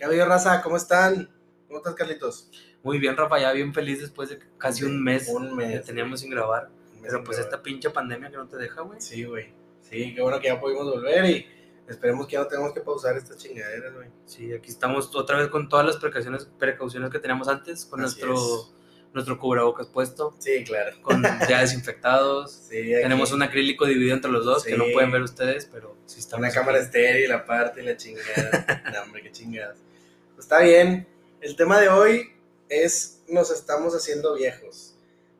¿Qué habido, raza? ¿Cómo están? ¿Cómo estás, Carlitos? Muy bien, Rafa, ya bien feliz después de casi un mes, Un mes, que teníamos sin grabar. Pero sin pues grabar. esta pinche pandemia que no te deja, güey. Sí, güey. Sí, qué bueno que ya pudimos volver y esperemos que ya no tengamos que pausar estas chingaderas, güey. Sí, aquí estamos otra vez con todas las precauciones, precauciones que teníamos antes, con Así nuestro, es. nuestro cubrebocas puesto, Sí, claro. con ya desinfectados. Sí, aquí Tenemos un acrílico dividido entre los dos que no pueden ver ustedes, pero sí estamos. una cámara estéril aparte y la chingada. no, hombre, qué chingadas. Está bien. El tema de hoy es nos estamos haciendo viejos.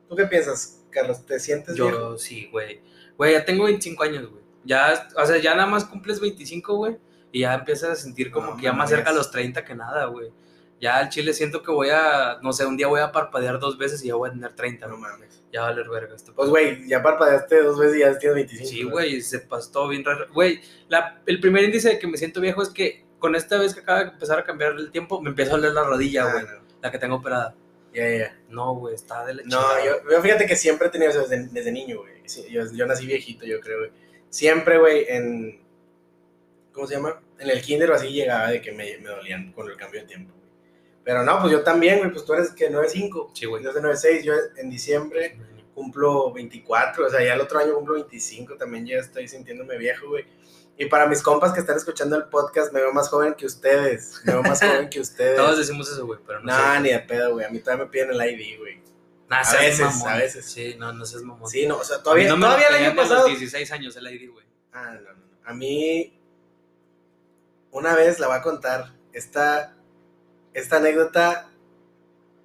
¿Tú qué piensas, Carlos? ¿Te sientes viejo? Yo sí, güey. Güey, ya tengo 25 años, güey. Ya, o sea, ya nada más cumples 25, güey. Y ya empiezas a sentir como No que ya más cerca a los 30 que nada, güey. Ya al chile siento que voy a, no sé, un día voy a parpadear dos veces y ya voy a tener 30, No mames. Ya va a valer verga esto. Pues, güey, ya parpadeaste dos veces y ya tienes 25. Sí, güey, se pasó bien raro. Güey, el primer índice de que me siento viejo es que con esta vez que acaba de empezar a cambiar el tiempo, me empieza a doler la rodilla, Ah, güey. no. La que tengo operada. Ya, ya. No, güey, está de la No, yo, yo fíjate que siempre he tenido eso desde, desde niño, güey. Sí, yo, yo nací viejito, yo creo, güey. Siempre, güey, en. ¿Cómo se llama? En el kinder o así llegaba de que me, me dolían con el cambio de tiempo, güey. Pero no, pues yo también, güey, pues tú eres que 9-5. Sí, güey. Yo soy 9-6, yo en diciembre cumplo 24, o sea, ya el otro año cumplo 25, también ya estoy sintiéndome viejo, güey. Y para mis compas que están escuchando el podcast, me veo más joven que ustedes. Me veo más joven que ustedes. Todos decimos eso, güey, pero no No, ni de pedo, güey. A mí todavía me piden el ID, güey. Nah, A veces, mamón. a veces. Sí, no, no seas mamón. Sí, no, o sea, todavía, no me todavía el año pedían a pasado. los 16 años el ID, güey. Ah, no, no. A mí, una vez la voy a contar. Esta, esta anécdota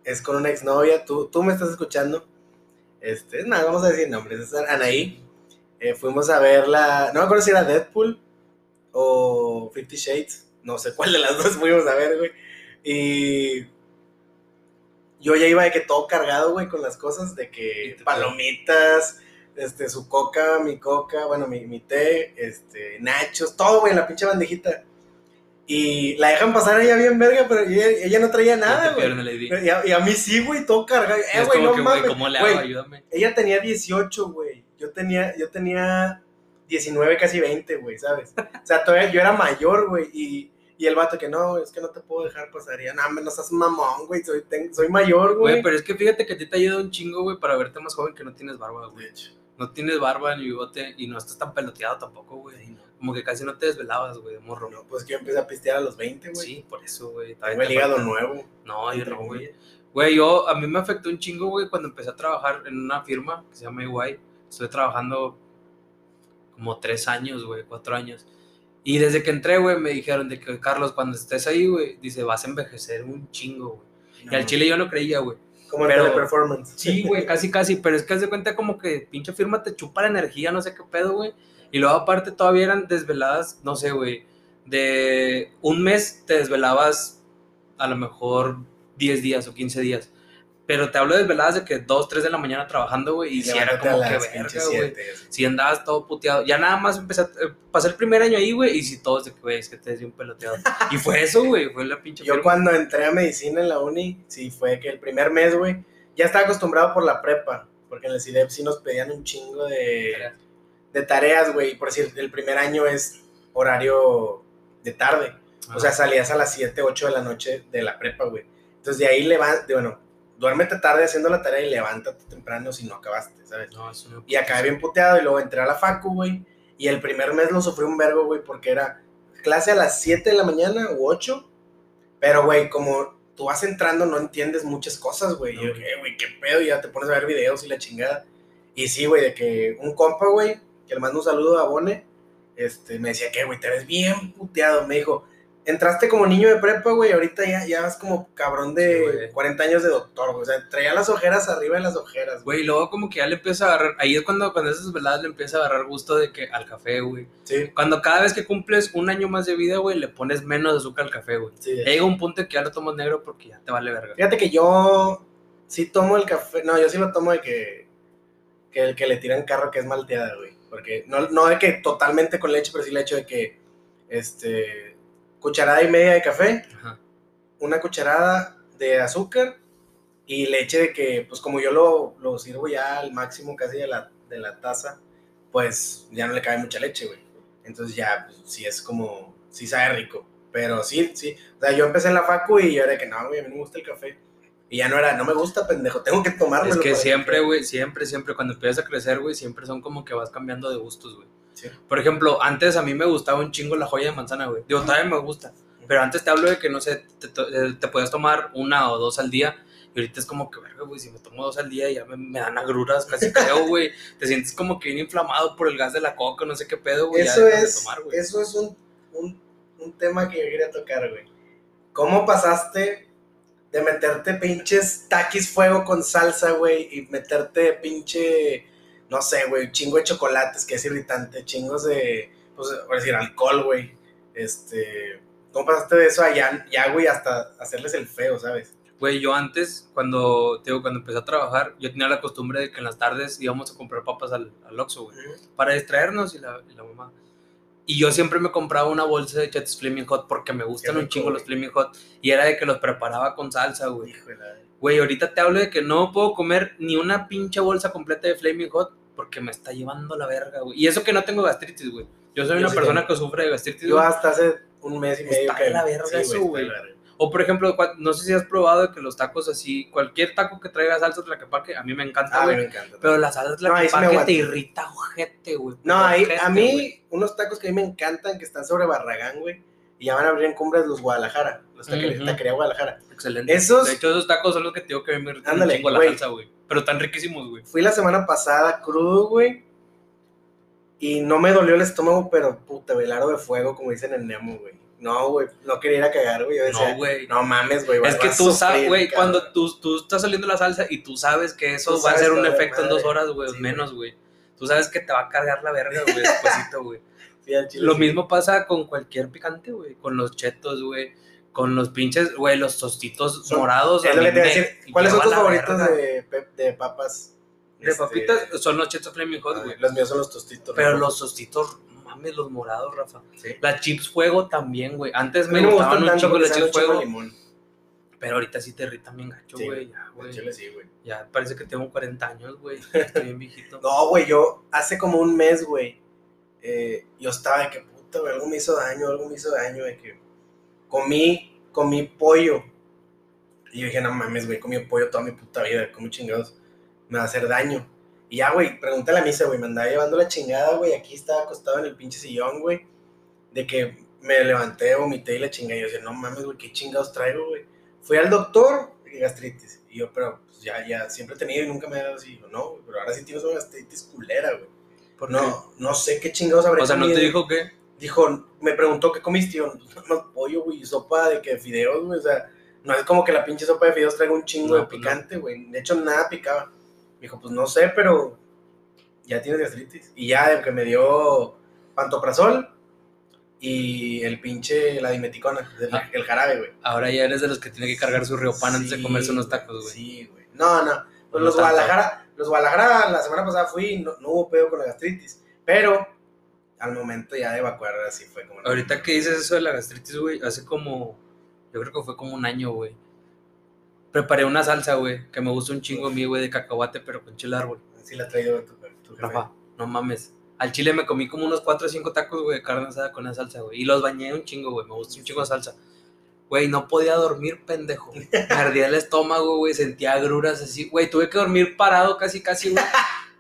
es con una exnovia. Tú, tú me estás escuchando. Este, nada, vamos a decir nombres. Es Anaí. Eh, fuimos a verla. No me acuerdo si era Deadpool o Fifty Shades. No sé cuál de las dos fuimos a ver, güey. Y yo ya iba de que todo cargado, güey, con las cosas, de que palomitas, este, su coca, mi coca, bueno, mi, mi té, este, nachos, todo, güey, en la pinche bandejita. Y la dejan pasar ella bien verga, pero ella, ella no traía nada, güey. Y a, y a mí sí, güey, todo cargado. Eh, güey, no que. ¿cómo le hago? Ayúdame. ella tenía 18, güey. Yo tenía, yo tenía 19, casi 20, güey, ¿sabes? O sea, todavía yo era mayor, güey. Y, y el vato que no, es que no te puedo dejar pasar. Y no, no seas mamón, güey. Soy, ten- soy mayor, güey. Güey, pero es que fíjate que a ti te ayuda un chingo, güey, para verte más joven que no tienes barba, güey. No tienes barba ni bigote y no estás tan peloteado tampoco, güey. No. Como que casi no te desvelabas, güey, de morro. No, pues que yo empecé a pistear a los 20, güey. Sí, por eso, güey. Tengo el hígado nuevo. No, yo no, güey. Güey, yo, a mí me afectó un chingo, güey, cuando empecé a trabajar en una firma que se llama EY. Estuve trabajando como tres años, güey, cuatro años. Y desde que entré, güey, me dijeron de que, Carlos, cuando estés ahí, güey, dice, vas a envejecer un chingo, güey. Y al No. chile yo no creía, güey. Como el pero- teleperformance. Sí, güey, casi, casi, pero es que haz de cuenta como que pinche firma te chupa la energía, no sé qué pedo, güey. Y luego aparte todavía eran desveladas, no sé, güey, de un mes te desvelabas a lo mejor 10 días o 15 días. Pero te hablo de desveladas de que 2, 3 de la mañana trabajando, güey, y si era como que verga, güey. Si andabas todo puteado. Ya nada más empecé a... eh, pasé el primer año ahí, güey, y si todos de que, güey, es que te des un peloteado. Y fue eso, güey, fue la pinche Yo firma. cuando entré a medicina en la uni, sí, fue que el primer mes, güey, ya estaba acostumbrado por la prepa, porque en el CIDEP sí nos pedían un chingo de, de tareas, güey, y por decir, el primer año es horario de tarde, o sea, salías a las 7, 8 de la noche de la prepa, güey. Entonces de ahí levántate, bueno, duérmete tarde haciendo la tarea y levántate temprano si no acabaste, ¿sabes? No, eso no- Y acabé bien puteado y luego entré a la facu, güey. Y el primer mes lo sufrí un vergo, güey, porque era clase a las 7 de la mañana u 8. Pero, güey, como tú vas entrando no entiendes muchas cosas, güey. Y yo. "Eh, güey, qué pedo, y ya te pones a ver videos y la chingada. Y sí, güey, de que un compa, güey, que le mando un saludo a Bone, este, me decía que, güey, te ves bien puteado. Me dijo, entraste como niño de prepa, güey, ahorita ya, ya vas como cabrón Sí, de güey. 40 años de doctor, güey. O sea, traía las ojeras arriba de las ojeras, güey. Y luego como que ya le empieza a agarrar, ahí es cuando, cuando esas veladas le empieza a agarrar gusto de que al café, güey. Sí, Cuando cada vez que cumples un año más de vida, güey, le pones menos azúcar al café, güey. sí. Llega un punto en que ya lo tomas negro porque ya te vale verga. Fíjate que yo sí tomo el café, no, yo sí lo tomo de que, que el que le tiran carro que es malteada, güey. Porque no, no de que totalmente con leche, pero sí le echo de que, este, cucharada y media de café, Ajá. una cucharada de azúcar y leche de que, pues como yo lo, lo sirvo ya al máximo casi de la, de la taza, pues ya no le cabe mucha leche, güey. Entonces ya, pues sí es como, sí sabe rico. Pero sí, sí. O sea, yo empecé en la facu y yo era que no, güey, a mí no me gusta el café. Y ya no era, no me gusta, pendejo, tengo que tomarlo. Es que siempre, güey, siempre, siempre, cuando empiezas a crecer, güey, siempre son como que vas cambiando de gustos, güey. Sí. Por ejemplo, antes a mí me gustaba un chingo la joya de manzana, güey. Digo, todavía me gusta. Pero antes te hablo de que, no sé, te, te, te puedes tomar una o dos al día. Y ahorita es como que, verga, güey, si me tomo dos al día ya me, me dan agruras, casi creo, güey. Te sientes como que bien inflamado por el gas de la coca, no sé qué pedo, güey. Eso es, tomar, güey. eso es un, un, un tema que yo quería tocar, güey. ¿Cómo pasaste de meterte pinches taquis fuego con salsa, güey, y meterte pinche, no sé, güey, chingo de chocolates, que es irritante, chingos de, pues, por decir, alcohol, güey. Este, ¿cómo pasaste de eso allá, ya, güey, hasta hacerles el feo, ¿sabes? Güey, yo antes, cuando, te digo, cuando empecé a trabajar, yo tenía la costumbre de que en las tardes íbamos a comprar papas al, al Oxxo, güey. para distraernos y la, y la mamá. Y yo siempre me compraba una bolsa de Chetos Flaming Hot porque me gustan Qué un rico, chingo los. Flaming Hot. Y era de que los preparaba con salsa, güey. La- Güey, ahorita te hablo de que no puedo comer ni una pinche bolsa completa de Flaming Hot porque me está llevando la verga, güey. Y eso que no tengo gastritis, güey. Yo soy Yo una sí persona que sufre de gastritis, Yo hasta hace un mes y medio Está que... la verga eso, güey. O por ejemplo, no sé si has probado que los tacos así, cualquier taco que traiga salsa tlaquepaque, a mí me encanta, Ah, güey. me encanta. Pero la salsa No, tlaquepaque aguanto. te irrita ojete, güey. No, ahí, Ojete, a mí, unos tacos que a mí me encantan, que están sobre Barragán, güey, y ya van a abrir en Cumbres los Guadalajara, los taquería, Ujú. taquería Guadalajara. Excelente. Esos- De hecho, esos tacos son los que te digo que me un Ándale, chingo la salsa, güey. Pero están riquísimos, güey. Fui la semana pasada crudo, güey, y no me dolió el estómago, pero puta, güey, el aro de fuego, como dicen en Nemo, güey. No, güey, no quería ir a cagar, güey. Yo decía, No, güey. no mames, güey. Es que tú sabes, güey, cabrón". cuando tú, tú estás saliendo la salsa y tú sabes que eso va a ser un efecto en dos horas, güey, Sí, menos, güey. Tú sabes que te va a cargar la verga, güey, despuésito, güey. Sí, al chile Lo sí. mismo pasa con cualquier picante, güey. Con los chetos, güey. Con los pinches, güey, los tostitos Son- morados. Es lo mí que te iba a me decir. ¿Cuáles son tus favoritos de, papas? De Este, papitas son los chetos Flaming Hot, ay, güey. Los míos son los tostitos. Pero ¿no? los tostitos, mames, los morados, Rafa. Sí. Las chips fuego también, güey. Antes me me gustaban un porque las chips fuego. limón. Pero ahorita sí te irritan bien gacho, Sí, güey. Ya, Al güey. chile sí, güey. Ya parece que tengo 40 años, güey. Estoy bien viejito. No, güey, yo hace como un mes, güey, eh, yo estaba de que puta, güey, algo me hizo daño, algo me hizo daño, de que comí, comí pollo. Y yo dije, no mames, güey, comí pollo toda mi puta vida, como chingados, me va a hacer daño. Y ya, güey, pregunté a la misa, güey, me andaba llevando la chingada, güey, aquí estaba acostado en el pinche sillón, güey, de que me levanté, vomité y la chingada. Y yo decía, no mames, güey, qué chingados traigo, güey. Fui al doctor y gastritis. Y yo, pero pues, ya, ya, siempre he tenido y nunca me ha dado así. Yo, no, pero ahora sí tienes una gastritis culera, güey. ¿Por qué? No, no sé qué chingados habré O sea, ¿no te dijo que? Dijo, me preguntó qué comiste. y Yo, no, pollo, güey, sopa de que fideos, güey. O sea, no es como que la pinche sopa de fideos traiga un chingo No, de pues picante, güey. De hecho, nada picaba. Me dijo, pues no sé, pero ya tienes gastritis. Y ya de que me dio pantoprazol y el pinche, la dimeticona, el, Ah. el jarabe, güey. Ahora ya eres de los que tiene que cargar su riopan antes de Sí, comerse unos tacos, güey. Sí, güey. No, no. Pues No los. Guadalajara, los Guadalajara la semana pasada fui no, no hubo pedo con la gastritis. Pero al momento ya de evacuar así fue como. Ahorita que dices eso de la gastritis, güey, hace como, yo creo que fue como un año, güey. Preparé una salsa, güey, que me gusta un chingo a mí, güey, de cacahuate, pero con chile árbol. Sí la traído tu, tu. Rafa, no mames. Al chile me comí como unos 4 o 5 tacos, güey, de carne asada con esa salsa, güey. Y los bañé un chingo, güey. Me gusta un chingo de salsa. Güey, no podía dormir, pendejo. Me ardía el estómago, güey. Sentía agruras así. Güey, tuve que dormir parado casi, casi, güey.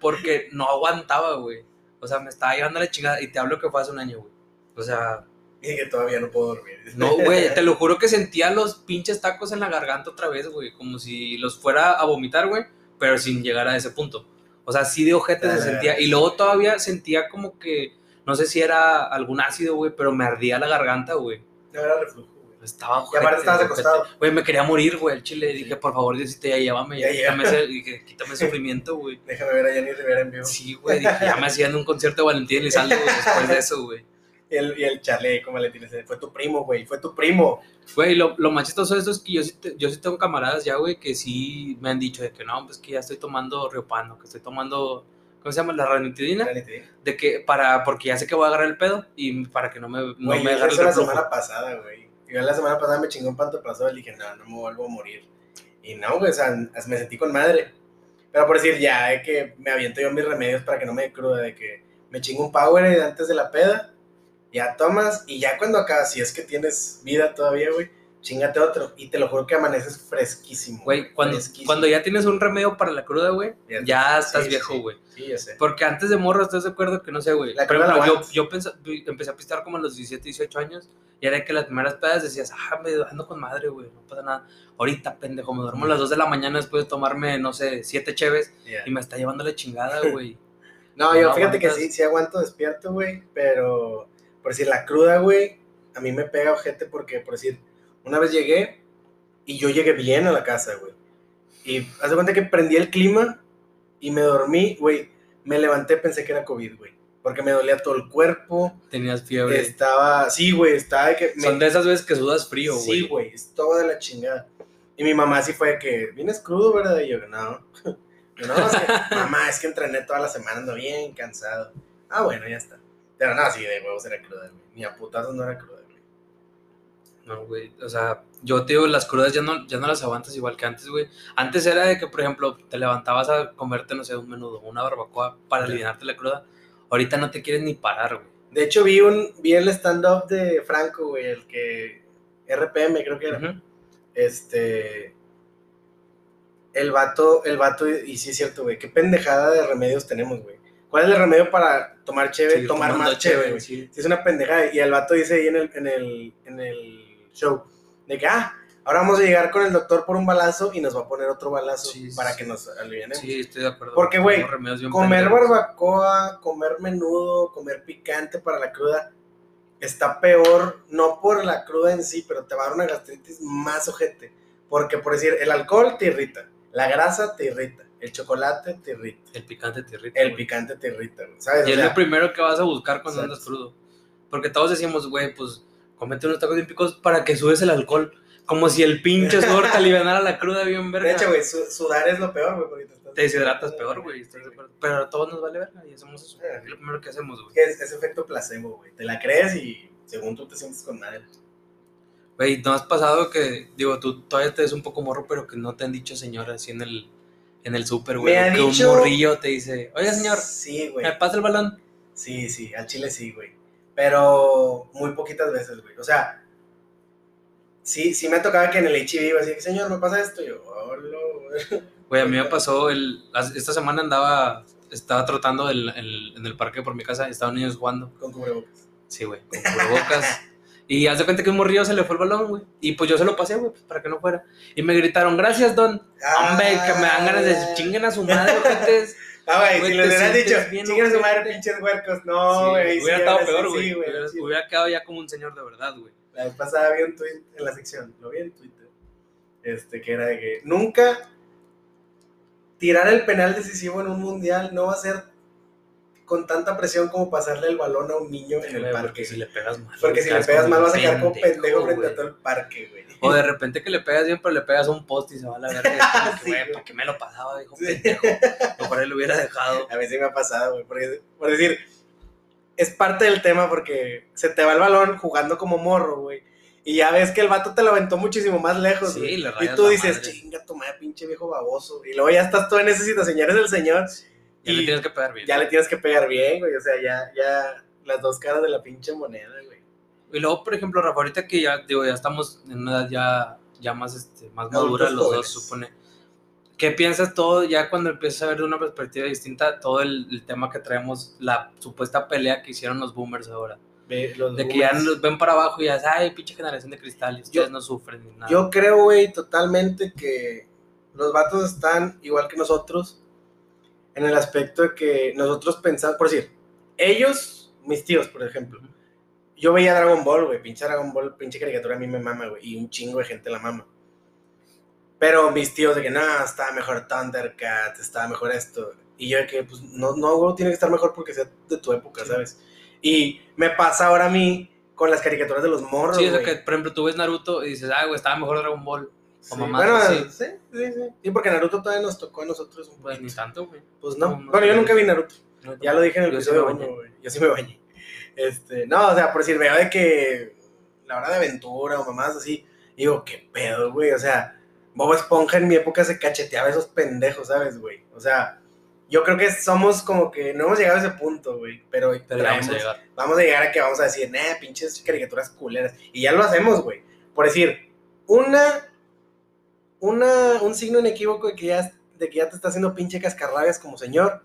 Porque no aguantaba, güey. O sea, me estaba llevando la chingada. Y te hablo que fue hace un año, güey. O sea, Y que todavía no puedo dormir. no, güey. Te lo juro que sentía los pinches tacos en la garganta otra vez, güey. Como si los fuera a vomitar, güey. Pero sin llegar a ese punto. O sea, sí de ojete se Ah. sentía. Y luego todavía sentía como que, no sé si era algún ácido, güey, pero me ardía la garganta, güey. No era reflujo. Estaba Y aparte estabas acostado. Güey, me quería morir, güey, el chile. Dije, por favor, Diosito, ya llévame, ya, Ya quítame, ese, dije, quítame el sufrimiento, güey. Déjame ver a Jenny Rivera en vivo. Sí, güey, dije, ya me hacían un concierto de Valentín Elizalde, después de eso, güey. Y el, y el Charlie ahí como le tienes. Fue tu primo, güey. Fue tu primo. Güey, lo, lo más chistoso de esto es que yo sí, te- yo sí tengo camaradas ya, güey, que sí me han dicho de que no, pues que ya estoy tomando Riopano, que estoy tomando, ¿cómo se llama? La ranitidina. De que, para, porque ya sé que voy a agarrar el pedo y para que no me, no Güey, me agarre el la reflujo. semana pasada, güey. Yo la semana pasada me chingó un pantoprazol y dije, no, no me vuelvo a morir. Y no, güey, o sea, me sentí con madre. Pero por decir, ya, de que me aviento yo mis remedios para que no me cruda, de que me chingo un power antes de la peda. Ya tomas y ya cuando acabas, si es que tienes vida todavía, güey, chingate otro. Y te lo juro que amaneces fresquísimo. Güey, cuando, fresquísimo. cuando ya tienes un remedio para la cruda, güey, Ya- estás sí, viejo, güey. Sí, ya sé. Porque antes de morro, ¿estás de acuerdo que no sé, güey? La Por cruda la ejemplo, yo, yo pensa- empecé a pistear como a los 17, 18 años y era que las primeras pedas decías, ah, me ando con madre, güey, no pasa nada. Ahorita, pendejo, me duermo a las 2 de la mañana después de tomarme, no sé, 7 cheves Ya. y me está llevando la chingada, güey. No, No yo fíjate que sí, sí aguanto despierto, güey, pero por decir la cruda, güey, a mí me pega ojete porque, por decir, una vez llegué y yo llegué bien a la casa, güey. Y haz de cuenta que prendí el clima y me dormí, güey. Me levanté, pensé que era COVID, güey. Porque me dolía todo el cuerpo. Tenías fiebre. Estaba, sí, güey, estaba de que... me- Son de esas veces que sudas frío, güey. Sí, güey, es todo de la chingada. Y mi mamá sí fue de que, vienes crudo, ¿verdad? Y yo, no. Yo, no, es que, mamá, es que entrené toda la semana, ando bien cansado. Ah, bueno, ya está. Pero no, sí, de huevos era cruda, güey. Ni a putazos no era cruda. No, güey. O sea, yo te digo, las crudas ya no, ya no las aguantas igual que antes, güey. Antes era de que, por ejemplo, te levantabas a comerte, no sé, un menudo, una barbacoa para aliviarte la cruda. Ahorita no te quieres ni parar, güey. De hecho, vi, un, vi el stand-up de Franco, güey, el que... RPM, creo que era. Este... El vato, el vato, y sí es cierto, güey, qué pendejada de remedios tenemos, güey. ¿Cuál es el remedio para tomar Seguir tomar más cheve, güey? sí. Sí, es una pendejada. Y el vato dice ahí en el, en el, en el show, de que, ah, ahora vamos a llegar con el doctor por un balazo y nos va a poner otro balazo Sí, para sí. que nos alivianemos. Sí, estoy de acuerdo. Porque, güey, Comer barbacoa, comer menudo, comer picante para la cruda, está peor, no por la cruda en sí, pero te va a dar una gastritis más ojete. Porque, por decir, el alcohol te irrita, la grasa te irrita, el chocolate te irrita, El picante te irrita. el güey. picante te irrita, ¿sabes? Y O es lo primero que vas a buscar cuando Exacto. andas crudo. Porque todos decimos, güey, pues, comete unos tacos bien picos para que subes el alcohol. Como si el pinche sudor te alivianara la cruda bien verga. de hecho, güey, su- sudar es lo peor, güey, porque te estás... Te deshidratas peor, güey. Pero a todos nos vale verga y hacemos eso. Ah. Es lo primero que hacemos, güey. es, es efecto placebo, güey. Te la crees y según tú te sientes con madre. Güey, ¿no has pasado que, digo, tú todavía te ves un poco morro, pero que no te han dicho señora así en el, en el súper, güey? Que dicho- un morrillo te dice, oye, señor, Sí, güey. ¿me pasa el balón? Sí, sí, al chile sí, güey. Pero muy poquitas veces, güey. O sea, sí, sí me tocaba que en el HIV iba así, señor, ¿me pasa esto? Y yo, hola, güey. A mí me pasó, el, esta semana andaba, estaba trotando el- el- en el parque por mi casa y estaban niños jugando. Con cubrebocas. Sí, güey, con cubrebocas. Y haz de cuenta que un morrillo se le fue el balón, güey. Y pues yo se lo pasé, güey, pues, para que no fuera. Y me gritaron, gracias, don. Hombre, que me dan ganas de chinguen a su madre. Ah, güey, si les hubieran dicho, a su madre, pinches huercos. Sí, No, güey. sí, hubiera estado sí, peor, sí, güey. güey, hubiera, sí. hubiera quedado ya como un señor de verdad, güey. La vez pasada vi un tweet en la sección, lo vi en Twitter, este, que era de que nunca tirar el penal decisivo en un mundial no va a ser con tanta presión como pasarle el balón a un niño en el parque. Porque si le pegas mal. Porque si le pegas mal vas a quedar como pendejo frente a todo el parque, güey. O de repente que le pegas bien, pero le pegas a un poste y se va a la verga. Sí. ¿para qué me lo pasaba? Dijo, Sí. pendejo. Mejor él lo hubiera dejado. A mí sí me ha pasado, güey. Porque, por decir, es parte del tema porque se te va el balón jugando como morro, güey. Y ya ves que el vato te lo aventó muchísimo más lejos, Sí, le y tú dices, madre. chinga tu madre, pinche viejo baboso. Y luego ya estás tú en esa situación, ya eres el señor. Ya Y le tienes que pegar bien. ya le tienes que pegar bien, güey. O sea, ya, ya las dos caras de la pinche moneda, güey. Y luego, por ejemplo, Rafa, ahorita que ya, digo, ya estamos en una edad ya, ya más, este, más madura los jóvenes. dos, supone. ¿Qué piensas todo ya cuando empiezas a ver de una perspectiva distinta todo el, el tema que traemos, la supuesta pelea que hicieron los boomers ahora? Ve, los De que ya nos ven para abajo y ya, ay, pinche generación de cristal, y ustedes Yo- no sufren ni nada. Yo creo, güey, totalmente que los vatos están igual que nosotros en el aspecto de que nosotros pensamos, por decir, ellos, mis tíos, por ejemplo, yo veía Dragon Ball, güey, pinche Dragon Ball, pinche caricatura a mí me mama, güey, y un chingo de gente la mama. Pero mis tíos de que, no, estaba mejor Thundercat, estaba mejor esto. Y yo de que, pues, no, no, tiene que estar mejor porque sea de tu época, Sí. ¿sabes? Y me pasa ahora a mí con las caricaturas de los morros, Sí, o sea güey. que, por ejemplo, tú ves Naruto y dices, ay, güey, estaba mejor Dragon Ball. Sí, mamadas bueno, así. sí, sí, sí. Sí, porque Naruto todavía nos tocó a nosotros un Pues ni poquito. tanto, güey. Pues no. no, no, bueno, yo nunca vi Naruto. Ya lo dije en el sí episodio güey. Yo sí me bañé. Este, no, o sea, por decir, veo de que la hora de aventura o mamás así, digo, qué pedo, güey. O sea, Bob Esponja en mi época se cacheteaba a esos pendejos, ¿sabes, güey? O sea, yo creo que somos como que no hemos llegado a ese punto, güey, pero, vamos a llegar. vamos a llegar a que vamos a decir, nah, pinches caricaturas culeras. Y ya lo hacemos, güey. Por decir, una, una, un signo inequívoco de que ya, de que ya te está haciendo pinche cascarrabias como señor,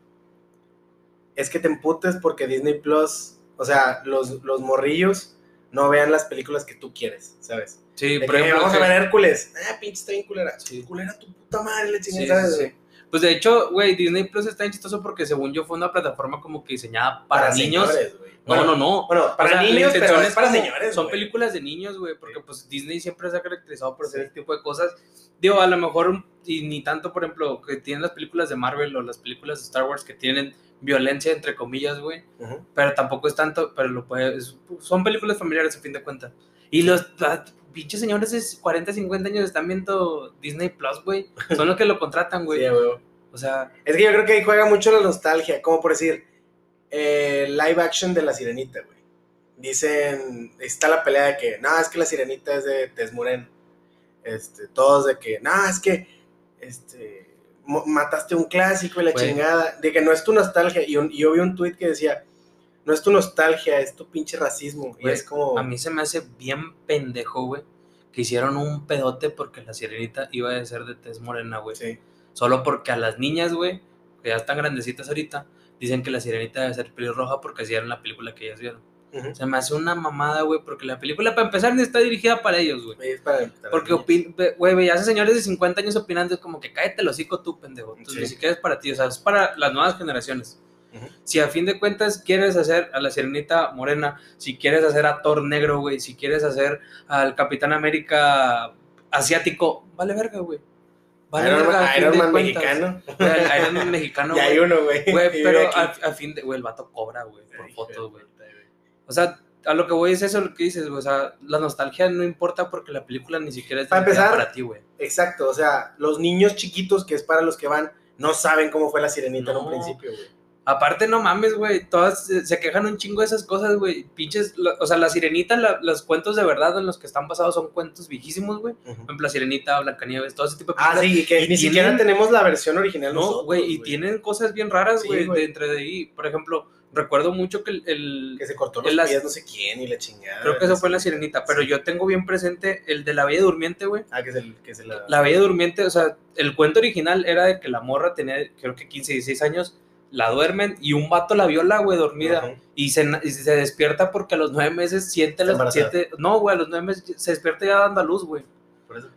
es que te emputes porque Disney Plus, o sea, los, los morrillos no vean las películas que tú quieres, ¿sabes? Sí, De por que, ejemplo. vamos que- a ver Hércules. Ah, pinche está bien culera. Sí. Culera tu puta madre, le sí, ¿sabes? sí. Pues de hecho, güey, Disney Plus está bien chistoso porque según yo fue una plataforma como que diseñada para, niños. señores. No, Bueno, no, no. Bueno, para O sea, niños, pero es para como- señores. Son güey. películas de niños, güey, porque pues Disney siempre se ha caracterizado por hacer Sí. ese tipo de cosas. Digo, a lo mejor, y ni tanto, por ejemplo, que tienen las películas de Marvel o las películas de Star Wars que tienen violencia, entre comillas, güey, Ujú. pero tampoco es tanto, pero lo puede, es- son películas familiares a fin de cuentas. Y los pinches señores de 40, 50 años están viendo Disney Plus, güey. Son los que lo contratan, güey. Sí, güey. O sea, Es que yo creo que ahí juega mucho la nostalgia, como por decir, eh, live action de la sirenita, güey. Dicen, está la pelea de que, no, es que la sirenita es de Tez Moreno. Este, todos de que, no, es que, este, mataste un clásico y la chingada. De que no es tu nostalgia. Y, un- y yo vi un tweet que decía, no es tu nostalgia, es tu pinche racismo. y es como, a mí se me hace bien pendejo, güey, que hicieron un pedote porque la sirenita iba a ser de tez morena, güey. sí. Solo porque a las niñas, güey, que ya están grandecitas ahorita, dicen que la sirenita debe ser pelirroja porque así era la película que ellas vieron. Se me hace una mamada, güey, porque la película, para empezar, ni está dirigida para ellos, güey. Es para- para Porque, güey, veías a señores de 50 años opinando, es como que cállate el hocico tú, pendejo. Entonces, Sí. ni siquiera es para ti, o sea, es para las nuevas generaciones. Si a fin de cuentas quieres hacer a la sirenita morena, si quieres hacer a Thor negro, güey, si quieres hacer al Capitán América asiático, vale verga, güey. Vale Iron, verga, Iron Man cuentas. mexicano. El Iron Man mexicano, hay uno, güey. Pero a, a fin de, güey, el vato cobra, güey, por Ay, fotos, güey. O sea, a lo que voy es eso lo que dices, güey. O sea, la nostalgia no importa porque la película ni siquiera es Para dirigida empezar, para ti, güey. Exacto, o sea, los niños chiquitos, que es para los que van, no saben cómo fue la sirenita en un principio, güey. Aparte, no mames, güey. Todas se, quejan un chingo de esas cosas, güey. Pinches, o sea, la sirenita, la- los cuentos de verdad en los que están basados son cuentos viejísimos, güey. Por ejemplo, la sirenita, Blancanieves, todo ese tipo de Ah, películas. sí, que ni tienen- siquiera tenemos la versión original. No, güey, y tienen cosas bien raras, Sí, güey, güey. de entre de ahí. Por ejemplo, recuerdo mucho que el, el- Que se cortó los las- pies, no sé quién, y la chingada. creo que eso fue en la sirenita, pero Sí. yo tengo bien presente el de la Bella Durmiente, güey. Ah, que se, que se la... La Bella Durmiente, o sea, el cuento original era de que la morra tenía, creo que 15, 16 años, la duermen y un vato la viola, güey, dormida. Ujú. Y se, y se despierta porque a los nueve meses siente las siete. No, güey, a los nueve meses se despierta ya dando a luz, güey.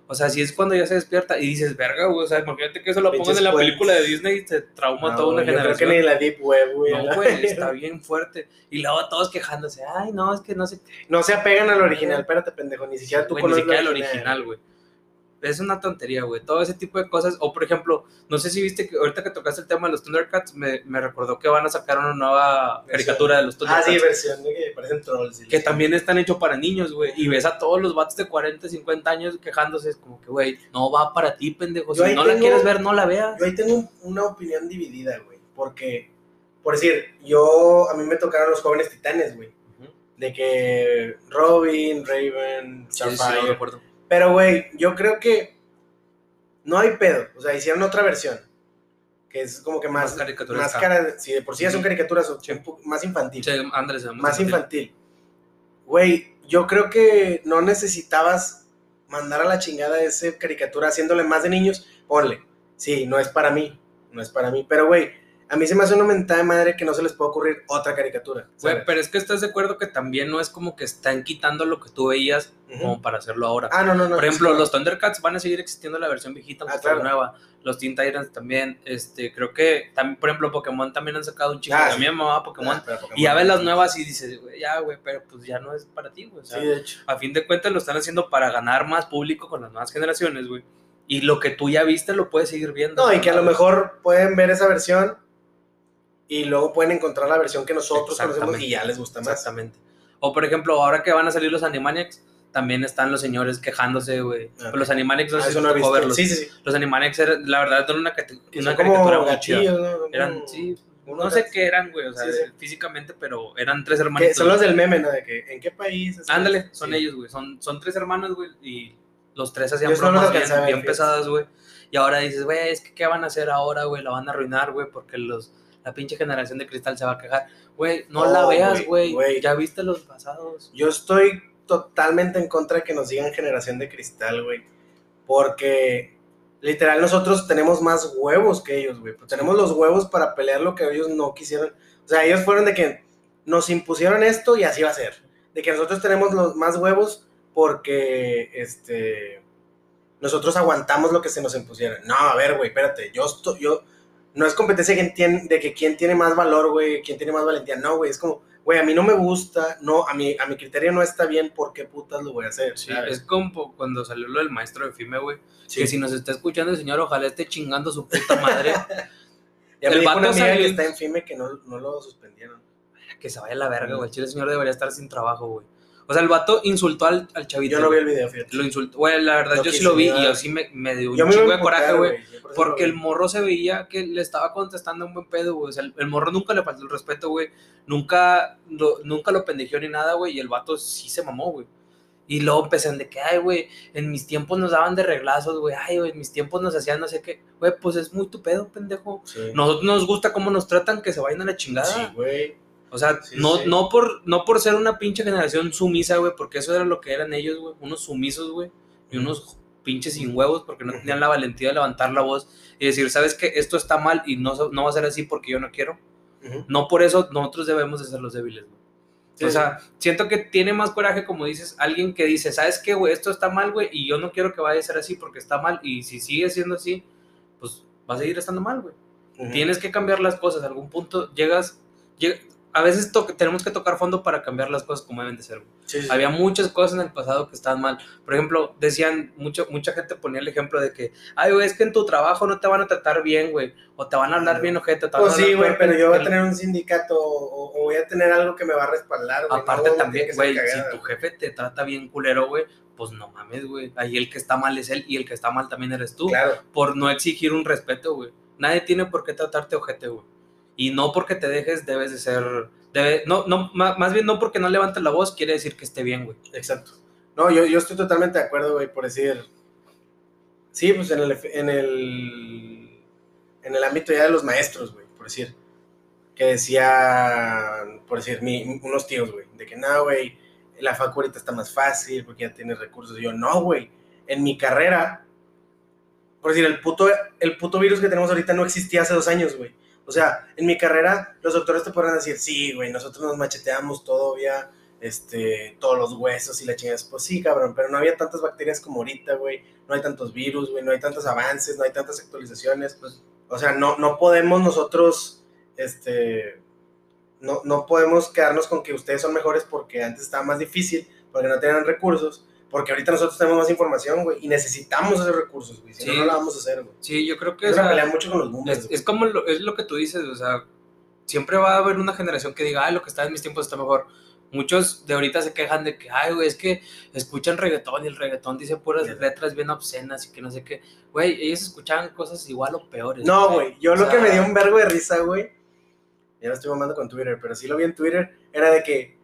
O sea, así es cuando ya se despierta y dices, verga, güey. O sea, imagínate que eso lo pongan Pinches en la película de Disney y se trauma No, toda una yo creo generación. que ni la Deep Web, güey. No, güey, está bien fuerte. Y luego todos quejándose, ay, no, es que no qué. No se apegan al original, espérate, pendejo, ni siquiera tú Güey, ni conoces siquiera la el original, güey. Es una tontería, güey. Todo ese tipo de cosas. O, por ejemplo, no sé si viste que ahorita que tocaste el tema de los Thundercats, me, me recordó que van a sacar una nueva caricatura de los Ah, Thundercats. sí, versión de que parecen trolls. y que también están hechos para niños, güey. Y ves a todos los vatos de 40, 50 años quejándose. Es como que, güey, no va para ti, pendejo. Yo Si no la quieres ver, no la veas. Yo ahí tengo un- una opinión dividida, güey. Porque, por decir, yo, a mí me tocaron los jóvenes titanes, güey. De que Robin, Raven, Sí, sí, Starfire. recuerdo. Pero, güey, yo creo que no hay pedo. O sea, hicieron otra versión. Que es como que más. Más caricaturas. Más cara. Si de por sí ya son caricaturas, Sí. más infantil. Sí, Andrés, más infantil. Güey, yo creo que no necesitabas mandar a la chingada esa caricatura haciéndole más de niños. Ponle. Sí, no es para mí. No es para mí. Pero, güey, a mí se me hace una mentada de madre que no se les puede ocurrir otra caricatura. Güey, pero es que estás de acuerdo que también no es como que están quitando lo que tú veías como para hacerlo ahora. Ah, no, no, no. Por ejemplo, sí. los Thundercats van a seguir existiendo en la versión viejita, Ah, sea la nueva. Los Teen Titans también. Este, creo que también, por ejemplo, Pokémon también han sacado un chingo. Ah, a sí. mí me mamaba Pokémon. Ah, Pokémon. y ya ves las nuevas y dices, güey, ya, güey, pero pues ya no es para ti, güey. O sea, Sí, de hecho. a fin de cuentas lo están haciendo para ganar más público con las nuevas generaciones, güey. Y lo que tú ya viste lo puedes seguir viendo. No, y que a lo mejor pueden ver esa versión y luego pueden encontrar la versión que nosotros conocemos y ya les gusta más. Exactamente. O por ejemplo, ahora que van a salir los Animaniacs, también están los señores quejándose, güey. Ah, Pero Los Animaniacs no Ah, sé si no verlos. Sí, sí, sí. Los Animaniacs, eran- la verdad, eran una, caricatura muy chida. ¿no? Eran, sí, no sé qué eran, güey, o sea, Sí, sí. físicamente, pero eran tres hermanos. son los del meme, ¿no? De que, ¿en qué país? Ándale, son ellos, güey. Son, son tres hermanos, güey, y los tres hacían Yo bromas bien, bien pesadas, güey. Y ahora dices, güey, es que ¿qué van a hacer ahora, güey? La van a arruinar, güey, porque los, la pinche generación de cristal se va a quejar. Güey, no, la veas, güey. Ya viste los pasados. Yo estoy totalmente en contra de que nos digan generación de cristal, güey. Porque literal nosotros tenemos más huevos que ellos, güey. Pues tenemos los huevos para pelear lo que ellos no quisieron. O sea, ellos fueron de que nos impusieron esto y así va a ser. De que nosotros tenemos los más huevos porque este nosotros aguantamos lo que se nos impusiera. No, a ver, güey, espérate. Yo estoy, yo no es competencia de, que quién tiene más valor, güey, quién tiene más valentía. No, güey, es como, güey, a mí no me gusta, no, a mi, a mi criterio no está bien, ¿por qué putas lo voy a hacer? Sí, ¿sabes? es como cuando salió lo del maestro de FIME, güey. Sí. Que si nos está escuchando el señor, ojalá esté chingando su puta madre. Ya me el dijo vato una amiga salió- que está en FIME que no, no lo suspendieron. que se vaya a la verga, güey. El chile señor debería estar sin trabajo, güey. O sea, el vato insultó al, al chavito. Yo no vi el video, fíjate. Lo insultó. Güey, la verdad, No yo sí lo vi y yo sí me, me dio un Yo chingo de coraje, güey. por Porque el morro se veía que le estaba contestando un buen pedo, güey. O sea, el, el morro nunca le faltó el respeto, güey. Nunca lo, nunca lo pendejeó ni nada, güey. Y el vato sí se mamó, güey. Y luego empezaron de que, ay, güey, en mis tiempos nos daban de reglazos, güey. Ay, güey, en mis tiempos nos hacían no sé qué. Güey, pues es muy tu pedo, pendejo. Sí. Nosotros nos gusta cómo nos tratan, que se vayan a la chingada. Sí, güey. O sea, Sí, no, sí. no, por, no por ser una pinche generación sumisa, güey, porque eso era lo que eran ellos, güey, unos sumisos, güey, y unos pinches sin huevos porque no tenían la valentía de levantar la voz y decir, ¿sabes qué? Esto está mal y no, no va a ser así porque yo no quiero. No por eso nosotros debemos de ser los débiles, güey. Sí, o sea, siento que tiene más coraje, como dices, alguien que dice, ¿sabes qué, güey? Esto está mal, güey, y yo no quiero que vaya a ser así porque está mal, y si sigue siendo así, pues va a seguir estando mal, güey. Tienes que cambiar las cosas. A algún punto llegas. lleg- a veces tenemos que tocar fondo para cambiar las cosas como deben de ser. Sí, sí. Había muchas cosas en el pasado que estaban mal. Por ejemplo, decían, mucho, mucha gente ponía el ejemplo de que, ay, güey, es que en tu trabajo no te van a tratar bien, güey. O te van a hablar bien, ojete. te Pues sí, güey, pero yo voy a tener un sindicato o, o voy a tener algo que me va a respaldar, güey. Aparte No, también, güey, si tu jefe te trata bien culero, güey, pues no mames, güey. Ahí el que está mal es él y el que está mal también eres tú. Claro. por no exigir un respeto, güey. Nadie tiene por qué tratarte ojete, güey. Y no porque te dejes debes de ser... Debe, no, no, más bien no porque no levantes la voz quiere decir que esté bien, güey. Exacto. No, yo, yo estoy totalmente de acuerdo, güey, por decir. Sí, pues en el, en el. En el ámbito ya de los maestros, güey, por decir. Que decían, por decir, mi, unos tíos, güey, de que no, güey, la facu ahorita está más fácil porque ya tienes recursos. Y yo, no, güey, en mi carrera, por decir, el puto, el puto virus que tenemos ahorita no existía hace dos años, güey. O sea, en mi carrera, los doctores te podrán decir, sí, güey, nosotros nos macheteamos todavía, este, todos los huesos y la chingada. Pues sí, cabrón, pero no había tantas bacterias como ahorita, güey. No hay tantos virus, güey, no hay tantos avances, no hay tantas actualizaciones. Pues, o sea, no, no podemos nosotros, este, no, no podemos quedarnos con que ustedes son mejores porque antes estaba más difícil, porque no tenían recursos, porque ahorita nosotros tenemos más información, güey, y necesitamos esos recursos, güey. Si Sí. no, no la vamos a hacer, güey. Sí, yo creo que... Es pelea mucho con los boomers, es, es como lo, es lo que tú dices, o sea, siempre va a haber una generación que diga, ay, lo que está en mis tiempos está mejor. Muchos de ahorita se quejan de que, ay, güey, es que escuchan reggaetón y el reggaetón dice puras letras bien obscenas y que no sé qué. Güey, ellos escuchaban cosas igual o peores. No, güey. Yo O lo sea, que me dio un vergo de risa, güey. Ya lo estoy mamando con Twitter, pero sí lo vi en Twitter. Era de que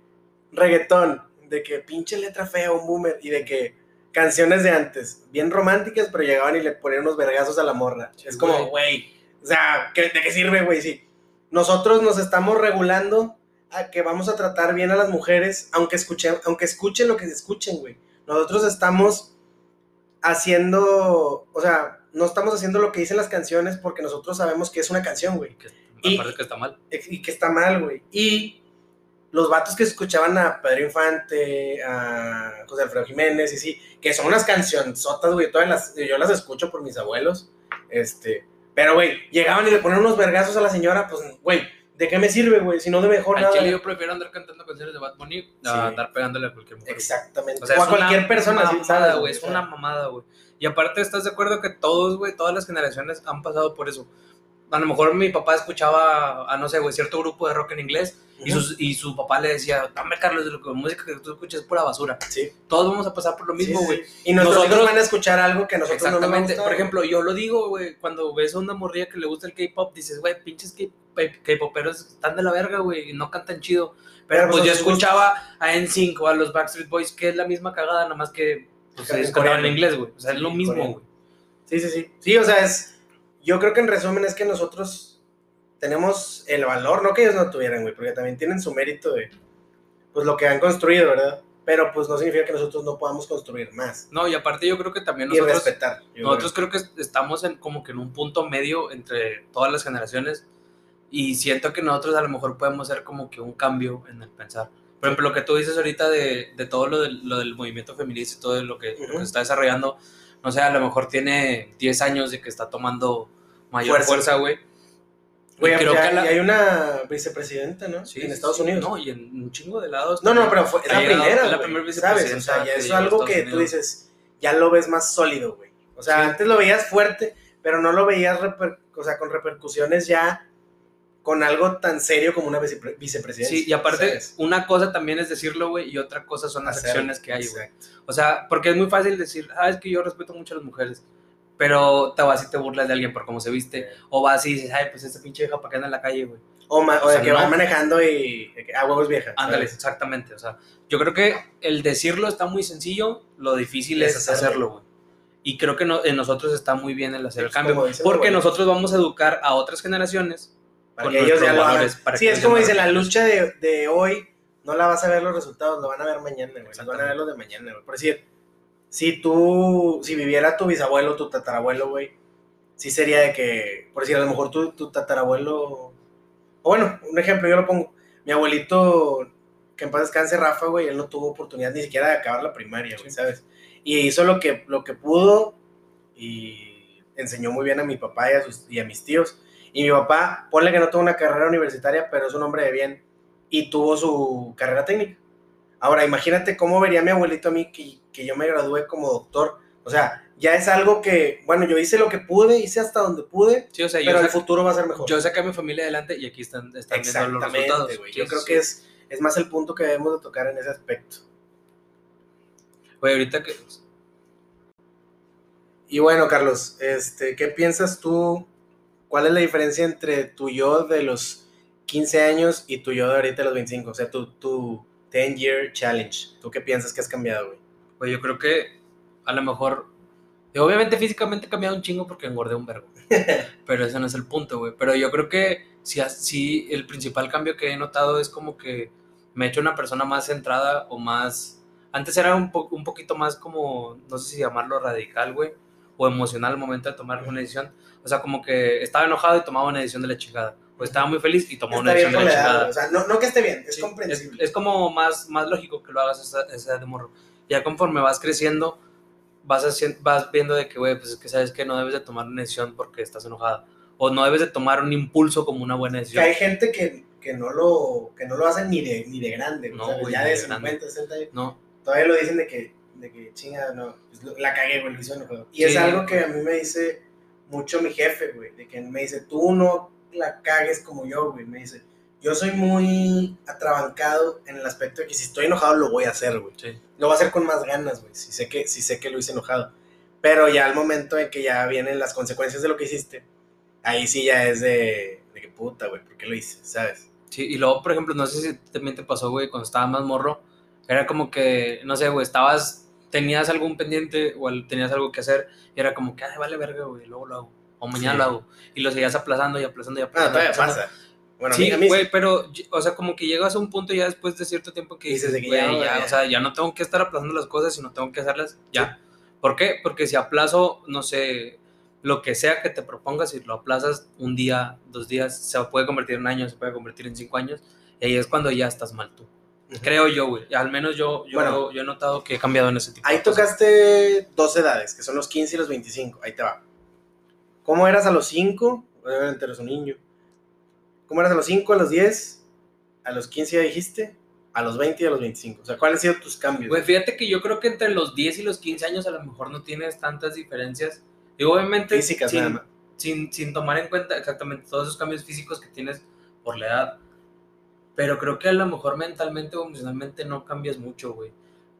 reggaetón, de que pinche letra fea, un boomer, y de que canciones de antes, bien románticas, pero llegaban y le ponían unos vergazos a la morra. Sí, es como, güey. O sea, ¿qué- ¿de qué sirve, güey? Sí. Nosotros nos estamos regulando a que vamos a tratar bien a las mujeres, aunque escuchen, aunque escuchen lo que escuchen, güey. Nosotros estamos haciendo, o sea, no estamos haciendo lo que dicen las canciones porque nosotros sabemos que es una canción, güey. Y- que está mal. Y que está mal, güey. Y los vatos que escuchaban a Pedro Infante, a José Alfredo Jiménez, y sí, que son unas cancionzotas, güey. Todas las, yo las escucho por mis abuelos. Este, pero, güey, llegaban y le ponían unos vergazos a la señora, pues, güey, ¿de qué me sirve, güey? Si no de mejor Al nada. chile yo prefiero andar cantando canciones de Bad Bunny a Sí. andar pegándole a cualquier mujer. Exactamente. O sea, o a es una cualquier persona, mamada, ¿sabes, güey. Es una mamada, güey. Y aparte, ¿estás de acuerdo que todos, güey, todas las generaciones han pasado por eso? A lo mejor mi papá escuchaba a, no sé, güey, cierto grupo de rock en inglés y, ujú. sus- y su papá le decía, dame, Carlos, de lo que música que tú escuchas es pura basura. Sí. Todos vamos a pasar por lo mismo, sí, güey. sí. Y Nosotros- hijos van a escuchar algo que nosotros no nos Exactamente. Por ejemplo, yo lo digo, güey, cuando ves a una morrilla que le gusta el K-pop, dices, güey, pinches K-poperos están de la verga, güey, y no cantan chido. Pero, Pero, pues yo gustos. escuchaba a NSYNC o a los Backstreet Boys, que es la misma cagada, nada más que pues, En ellos en inglés, güey. O sea, es lo mismo, güey. Sí, sí, sí. Sí, o sea, es. Yo creo que en resumen es que nosotros tenemos el valor, no que ellos no tuvieran, güey, porque también tienen su mérito de. Pues lo que han construido, ¿verdad? Pero pues no significa que nosotros no podamos construir más. No, y aparte yo creo que también Y nosotros, respetar. yo nosotros creo que estamos en, como que en un punto medio entre todas las generaciones y siento que nosotros a lo mejor podemos hacer como que un cambio en el pensar. Por ejemplo, lo que tú dices ahorita de, de todo lo del, lo del movimiento feminista y todo lo que, lo que se está desarrollando, no sé, a lo mejor tiene 10 años de que está tomando mayor Fuerza. güey. Güey, creo ya- que la- y hay una vicepresidenta, ¿no? Sí, en Estados. Unidos. No, y en un chingo de lados. No, no, pero fue, es la primera, es la primera ¿sabes? O sea, vicepresidenta ya es algo que tú dices, ya lo ves más sólido, güey. O sea, Sí. antes lo veías fuerte, pero no lo veías reper- o sea, con repercusiones ya con algo tan serio como una vicepre- vicepresidencia. Sí, y aparte, ¿sabes? una cosa también es decirlo, güey, y otra cosa son las Hacerlo, acciones que hay, güey. O sea, porque es muy fácil decir, ah, es que yo respeto mucho a las mujeres, pero te vas y te burlas de alguien por cómo se viste, o vas y dices, ay, pues esta pinche vieja para qué anda en la calle, güey. O, o O de sea, que no. va manejando y que, ah, huevos vieja. Ándale, ¿sabes? exactamente. O sea, yo creo que el decirlo está muy sencillo, lo difícil es, Es hacerlo. güey. Y creo que no- en nosotros está muy bien el hacer el cambio, porque nosotros vamos a educar a otras generaciones Para que ellos ya lo hagan. para Sí, es como dicen, la lucha de, de hoy no la vas a ver los resultados, lo van a ver mañana, güey. Los Van a ver los de mañana, güey. Por decir, si tú, si viviera tu bisabuelo, tu tatarabuelo, güey, sí sería de que, por decir, a lo mejor tu, tu tatarabuelo, o bueno, un ejemplo, yo lo pongo, mi abuelito, que en paz descanse, Rafa, güey, él no tuvo oportunidad ni siquiera de acabar la primaria, güey, Sí. ¿sabes? Y hizo lo que, lo que pudo y enseñó muy bien a mi papá y a, sus, y a mis tíos. Y mi papá, ponle que no tuvo una carrera universitaria, pero es un hombre de bien y tuvo su carrera técnica. Ahora, imagínate cómo vería mi abuelito a mí que, que yo me gradué como doctor. O sea, ya es algo que, bueno, yo hice lo que pude, hice hasta donde pude, Sí, o sea, pero el futuro va a ser mejor. yo saqué a mi familia adelante y aquí están, están viendo los resultados. Yo Sí, creo sí, que es, es más el punto que debemos de tocar en ese aspecto. Güey, ahorita que... Y bueno, Carlos, este, ¿qué piensas tú? ¿Cuál es la diferencia entre tu yo de los 15 años y tu yo de ahorita de los 25? O sea, tu, tu 10 year challenge. ¿Tú qué piensas que has cambiado, güey? Pues yo creo que a lo mejor... obviamente físicamente he cambiado un chingo porque engordé un vergo. pero ese no es el punto, güey. Pero yo creo que sí, sí, el principal cambio que he notado es como que me he hecho una persona más centrada o más... Antes era un, po- un poquito más como, no sé si llamarlo radical, güey, o emocional al momento de tomar una decisión. O sea, como que estaba enojado y tomaba una decisión de la chingada. O estaba muy feliz y tomaba una Está bien decisión de la chingada. O sea, no, no que esté bien, es Sí, comprensible. Es, es como más, más lógico que lo hagas esa, esa edad de morro. Ya conforme vas creciendo, vas, haciendo, vas viendo de que, güey, pues es que sabes que no debes de tomar una decisión porque estás enojada. O no debes de tomar un impulso como una buena que decisión. hay gente que, que, no lo, que no lo hacen ni de, ni de grande, No, güey, ya de de grande. 50, 60 años. No, Todavía lo dicen de que, de que chinga, no, pues, la cagué, güey, lo hizo enojado. Y Sí. es algo que a mí me dice mucho mi jefe, güey, de que me dice, tú no la cagues como yo, güey, me dice, yo soy muy atrabancado en el aspecto de que si estoy enojado lo voy a hacer, güey. sí. Lo voy a hacer con más ganas, güey, si sé que, si sé que lo hice enojado. Pero ya al momento en que ya vienen las consecuencias de lo que hiciste, ahí sí ya es de, de que puta, güey, ¿por qué lo hice? ¿Sabes? Sí, y luego, por ejemplo, no sé si también te pasó, güey, cuando estabas más morro, era como que, no sé, güey, estabas, tenías algún pendiente o tenías algo que hacer, y era como que, ay, vale verga, güey, luego lo hago, o mañana Sí. lo hago, y lo seguías aplazando y aplazando y Ah, aplazando. todavía aplazando. pasa. Bueno, sí, güey, pero, o sea, como que llegas a un punto ya después de cierto tiempo que Dices güey, ya, ya, ya. o sea, ya no tengo que estar aplazando las cosas, sino tengo que hacerlas ya. ¿Por qué? Porque si aplazo, no sé, lo que sea que te propongas, si lo aplazas un día, dos días, se puede convertir en años, se puede convertir en cinco años, y ahí es cuando ya estás mal tú. Creo yo, güey. Al menos yo, yo, Bueno. yo he notado que he cambiado en ese tipo. Ahí de cosas. tocaste dos edades, que son los 15 y los 25. Ahí te va. ¿Cómo eras a los 5? Obviamente eres un niño. ¿Cómo eras a los 5, a los 10? A los 15 ya dijiste. A los 20 y a los 25. O sea, ¿cuáles han sido tus cambios? Güey, fíjate que yo creo que entre los 10 y los 15 años a lo mejor no tienes tantas diferencias. Y obviamente Físicas sin, nada más. sin, sin tomar en cuenta exactamente todos esos cambios físicos que tienes por la edad. Pero creo que a lo mejor mentalmente o emocionalmente no cambias mucho, güey.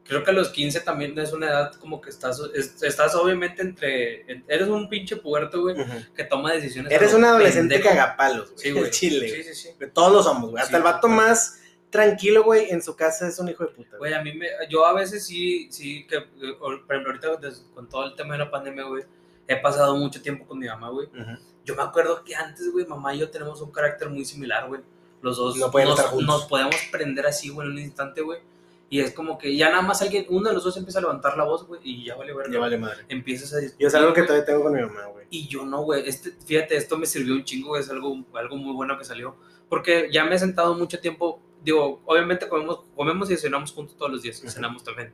Creo que a los 15 también es una edad como que estás, es- estás obviamente entre, eres un pinche puerto, güey, Ujú. que toma decisiones. Eres un adolescente pendejo. cagapalos, güey. Sí, el güey. Chile. Sí, sí, sí. Todos lo somos, güey. Hasta Sí, el vato güey. más tranquilo, güey, en su casa es un hijo de puta. Güey, a mí me, yo a veces sí, sí, que, por ejemplo, ahorita con todo el tema de la pandemia, güey, he pasado mucho tiempo con mi mamá, güey. Ujú. Yo me acuerdo que antes, güey, mamá y yo tenemos un carácter muy similar, güey. Los dos No nos, nos podemos prender así, güey, en un instante, güey. Y es como que ya nada más alguien, uno de los dos empieza a levantar la voz, güey, y ya vale verga. Ya vale madre. Empiezas a Yo es algo que todavía tengo con mi mamá, güey. Y yo no, güey. Este, fíjate, esto me sirvió un chingo, güey, es algo, algo muy bueno que salió. Porque ya me he sentado mucho tiempo, digo, obviamente comemos, comemos y cenamos juntos todos los días, y cenamos también.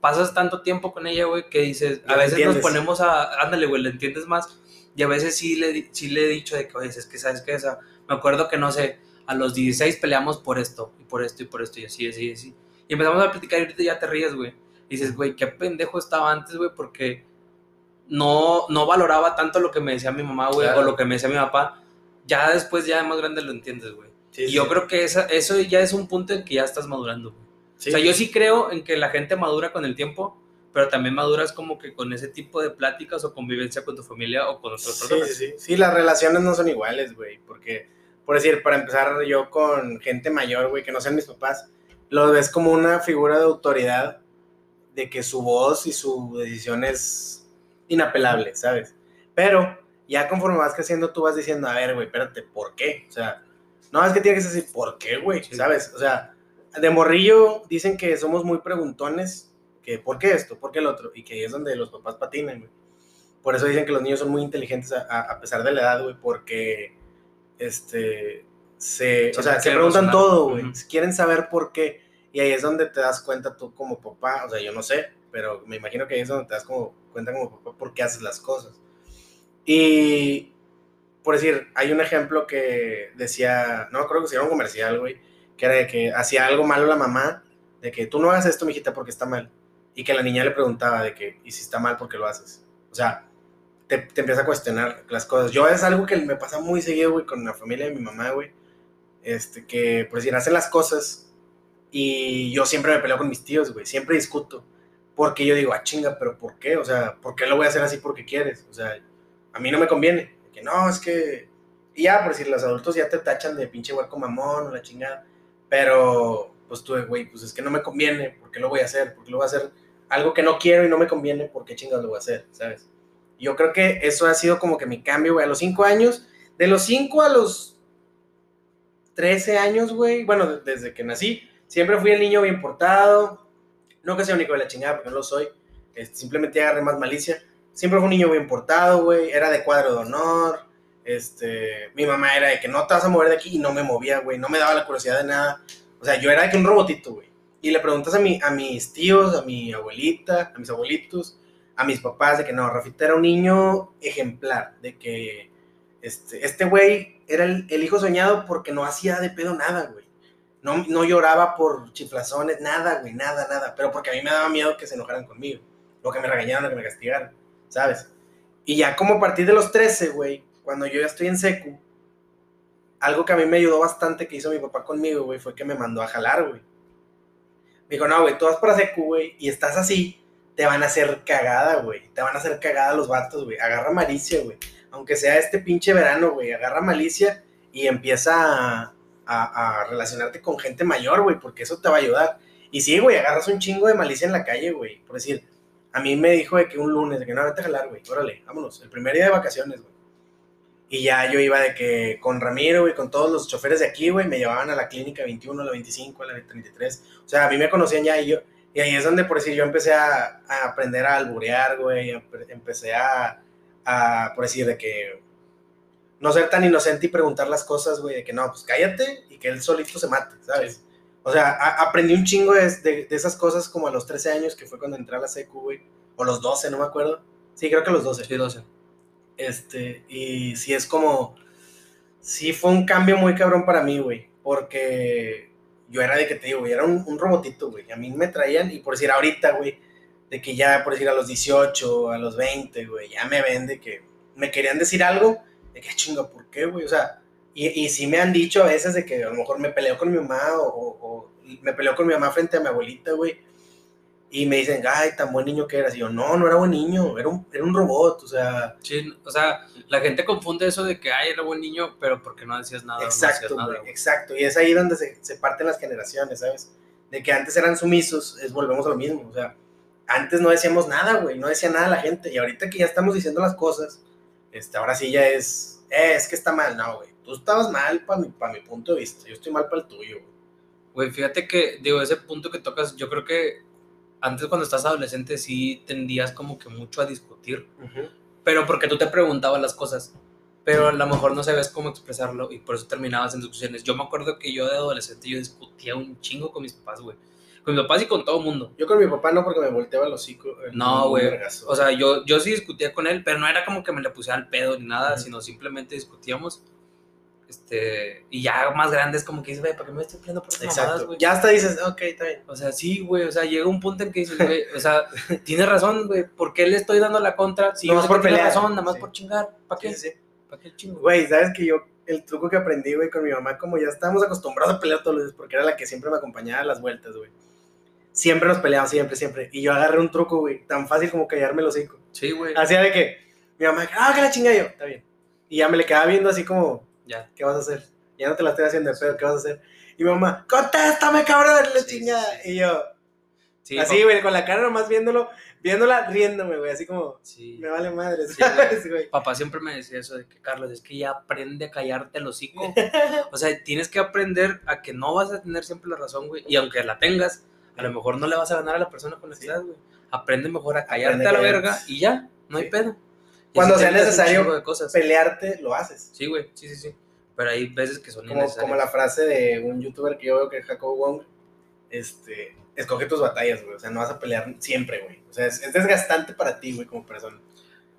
Pasas tanto tiempo con ella, güey, que dices, a veces entiendes. nos ponemos a, ándale, güey, le entiendes más. Y a veces sí le, sí le he dicho de que, oye, es que, ¿sabes qué? O sea, me acuerdo que, no sé, a los 16 peleamos por esto, y por esto, y por esto, y así, así, así. Y empezamos a platicar y ahorita ya te ríes, güey. Y dices, güey, qué pendejo estaba antes, güey, porque no, no valoraba tanto lo que me decía mi mamá, güey, Claro. o lo que me decía mi papá. Ya después, ya más grande lo entiendes, güey. Sí, y sí. yo creo que esa, eso ya es un punto en que ya estás madurando, güey. Sí. O sea, yo sí creo en que la gente madura con el tiempo, pero también maduras como que con ese tipo de pláticas o convivencia con tu familia o con otras Sí, personas. sí, sí. Sí, las relaciones no son iguales, güey. Porque, por decir, para empezar, yo con gente mayor, güey, que no sean mis papás, los ves como una figura de autoridad de que su voz y su decisión es inapelable, ¿sabes? Pero ya conforme vas creciendo, tú vas diciendo, a ver, güey, espérate, ¿por qué? O sea, no es que tienes que decir, ¿por qué, güey? Sí. ¿Sabes? O sea, de morrillo dicen que somos muy preguntones, que ¿por qué esto? ¿Por qué el otro? Y que ahí es donde los papás patinan, güey. Por eso dicen que los niños son muy inteligentes a, a- a pesar de la edad, güey, porque este se, o sea, se se preguntan todo, güey. Quieren saber por qué. Y ahí es donde te das cuenta tú como papá, o sea, yo no sé, pero me imagino que ahí es donde te das como, cuenta como papá por qué haces las cosas. Y por decir, hay un ejemplo que decía, no acuerdo que era un comercial, güey, que era de que hacía algo malo la mamá, de que tú no hagas esto, mijita, porque está mal. Y que la niña le preguntaba de que, ¿y si está mal, por qué lo haces? O sea, te, te empieza a cuestionar las cosas. Yo es algo que me pasa muy seguido, güey, con la familia de mi mamá, güey. Este, que, por decir, hacen las cosas y yo siempre me peleo con mis tíos, güey, siempre discuto. Porque yo digo, ah, chinga, pero ¿por qué? O sea, ¿por qué lo voy a hacer así porque quieres? O sea, a mí no me conviene. Que no, es que. Y ya, por decir, los adultos ya te tachan de pinche hueco mamón o la chingada. Pero, pues tú, güey, pues es que no me conviene. ¿Por qué lo voy a hacer? ¿Por qué lo voy a hacer? Algo que no quiero y no me conviene, ¿por qué chingados lo voy a hacer? ¿Sabes? Yo creo que eso ha sido como que mi cambio, güey, a los cinco años. De los cinco a los 13 años, güey. Bueno, de- desde que nací, siempre fui el niño bien portado. No que sea único de la chingada, porque no lo soy. Este, simplemente agarré más malicia. Siempre fui un niño bien portado, güey. Era de cuadro de honor. Este, mi mamá era de que no te vas a mover de aquí y no me movía, güey. No me daba la curiosidad de nada. O sea, yo era de que un robotito, güey. Y le preguntas a, mi, a mis tíos, a mi abuelita, a mis abuelitos, a mis papás, de que no, Rafita era un niño ejemplar. De que este, este güey era el, el hijo soñado porque no hacía de pedo nada, güey. No, no lloraba por chiflazones, nada, güey, nada, nada. Pero porque a mí me daba miedo que se enojaran conmigo. O que me regañaran o que me castigaran, ¿sabes? Y ya como a partir de los 13, güey, cuando yo ya estoy en secu, algo que a mí me ayudó bastante que hizo mi papá conmigo, güey, fue que me mandó a jalar, güey. Me dijo, no, güey, tú vas para secu, güey, y estás así, te van a hacer cagada, güey. Te van a hacer cagada los vatos, güey. Agarra malicia, güey. Aunque sea este pinche verano, güey, agarra malicia y empieza a, a- a relacionarte con gente mayor, güey, porque eso te va a ayudar. Y sí, güey, agarras un chingo de malicia en la calle, güey. Por decir, a mí me dijo de que un lunes, de que no, vete a jalar, güey, órale, vámonos. El primer día de vacaciones, güey. Y ya yo iba de que con Ramiro, güey, con todos los choferes de aquí, güey, me llevaban a la clínica 21, a la 25, a la 33. O sea, a mí me conocían ya y yo. Y ahí es donde, por decir, yo empecé a, a aprender a alburear, güey. empe- Empecé a, a, por decir, de que no ser tan inocente y preguntar las cosas, güey, de que no, pues cállate y que él solito se mate, ¿sabes? O sea, a- aprendí un chingo de, de- de esas cosas como a los 13 años, que fue cuando entré a la secu, güey. O los 12, no me acuerdo. Sí, creo que los 12. Sí, 12. Este, y sí es como, sí fue un cambio muy cabrón para mí, güey, porque yo era de que te digo, güey, era un, robotito, güey, a mí me traían, y por decir ahorita, güey, de que ya, por decir a los 18, a los 20, güey, ya me ven de que me querían decir algo, de que "Ah, chinga, ¿por qué, güey? O sea, y, y sí me han dicho a veces de que a lo mejor me peleo con mi mamá o, o- o me peleo con mi mamá frente a mi abuelita, güey. Y me dicen, ay, tan buen niño que eras. Y yo, no, no era buen niño, era un, era un robot, o sea. Sí, o sea, la gente confunde eso de que, ay, era buen niño, pero porque no decías nada. Exacto, no nada, exacto. Y es ahí donde se, se parten las generaciones, ¿sabes? De que antes eran sumisos, es, volvemos a lo mismo. O sea, antes no decíamos nada, güey, no decía nada la gente. Y ahorita que ya estamos diciendo las cosas, este, ahora sí ya es, eh, es que está mal. No, güey, tú estabas mal para mi, pa' mi punto de vista, yo estoy mal para el tuyo, güey. Güey, fíjate que, digo, ese punto que tocas, yo creo que antes cuando estás adolescente sí tendías como que mucho a discutir, pero porque tú te preguntabas las cosas, pero a lo mejor no sabías cómo expresarlo y por eso terminabas en discusiones. Yo me acuerdo que yo de adolescente yo discutía un chingo con mis papás, güey. Con mis papás y con todo el mundo. Yo con mi papá no, porque me volteaba el hocico. eh, No, güey. O sea, yo, yo sí discutía con él, pero no era como que me le pusiera al pedo ni nada, Ujú. sino simplemente discutíamos. Este, y ya más grandes como que dices, güey, ¿para qué me estoy peleando por Exacto. güey? Ya hasta dices, ok, está bien. O sea, sí, güey, o sea, llega un punto en que dices, güey, o sea, tienes razón, güey, ¿por qué le estoy dando la contra? Si Nomás yo sé por pelear. razón, nada más Sí. por chingar, ¿para qué? Sí, sí. ¿Para qué chingo? Güey, ¿sabes que yo, el truco que aprendí, güey, con mi mamá, como ya estábamos acostumbrados a pelear todos los días, porque era la que siempre me acompañaba a las vueltas, güey. Siempre nos peleábamos, siempre, siempre. Y yo agarré un truco, güey, tan fácil como callarme el hocico. Sí, güey, Hacía de que mi mamá, ah, que la chinga yo, está bien. Y ya me le quedaba viendo así como, ya. ¿qué vas a hacer? Ya no te la estoy haciendo de pedo, ¿qué vas a hacer? Y mi mamá, contéstame, cabrón, la Sí, chingada. sí. Y yo, Sí, así, güey, con la cara nomás viéndolo, viéndola, riéndome, güey, así como, me vale madre, Sí, ¿sabes, güey? Papá siempre me decía eso de que, Carlos, es que ya aprende a callarte el hocico. O sea, tienes que aprender a que no vas a tener siempre la razón, güey. Y aunque la tengas, a lo mejor no le vas a ganar a la persona con la que Sí. estás, güey. Aprende mejor a callarte a la verga y ya, no hay pedo. Cuando sea necesario de cosas. Pelearte, lo haces. Sí, güey, sí, sí, sí. Pero hay veces que son Como, como la frase de un youtuber que yo veo que es Jacob Wong, este, escoge tus batallas, güey. O sea, no vas a pelear siempre, güey. O sea, es, es desgastante para ti, güey, como persona.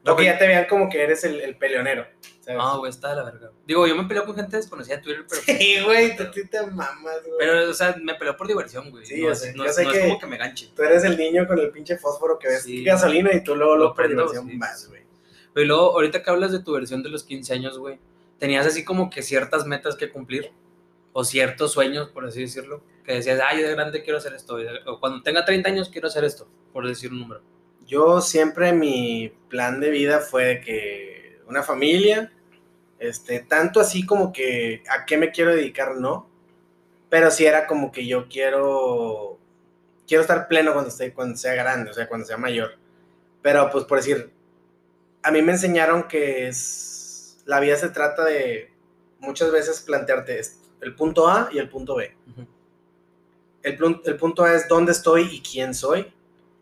Lo que ya te vean como que eres el, el peleonero. ¿sabes? No, güey, está de la verga. Digo, yo me peleo con gente desconocida en Twitter, pero... Sí, güey, tú, te mamas, güey. Pero, o sea, me peleo por diversión, güey. Sí, no yo sé, no yo sé no que- es como que me ganche. Tú eres el niño con el pinche fósforo que ves Sí. gasolina y tú luego, luego Lo por diversión sí, sí. güey. Pero luego, ahorita que hablas de tu versión de los 15 años, güey, tenías así como que ciertas metas que cumplir, o ciertos sueños, por así decirlo, que decías, ay, yo de grande quiero hacer esto, o cuando tenga 30 años quiero hacer esto, por decir un número. Yo siempre mi plan de vida fue que una familia, este, tanto así como que a qué me quiero dedicar, no, pero sí era como que yo quiero, quiero estar pleno cuando, esté, cuando sea grande, o sea, cuando sea mayor. Pero pues por decir, a mí me enseñaron que es, la vida se trata de muchas veces plantearte esto, el punto A y el punto B. El, punto A es dónde estoy y quién soy.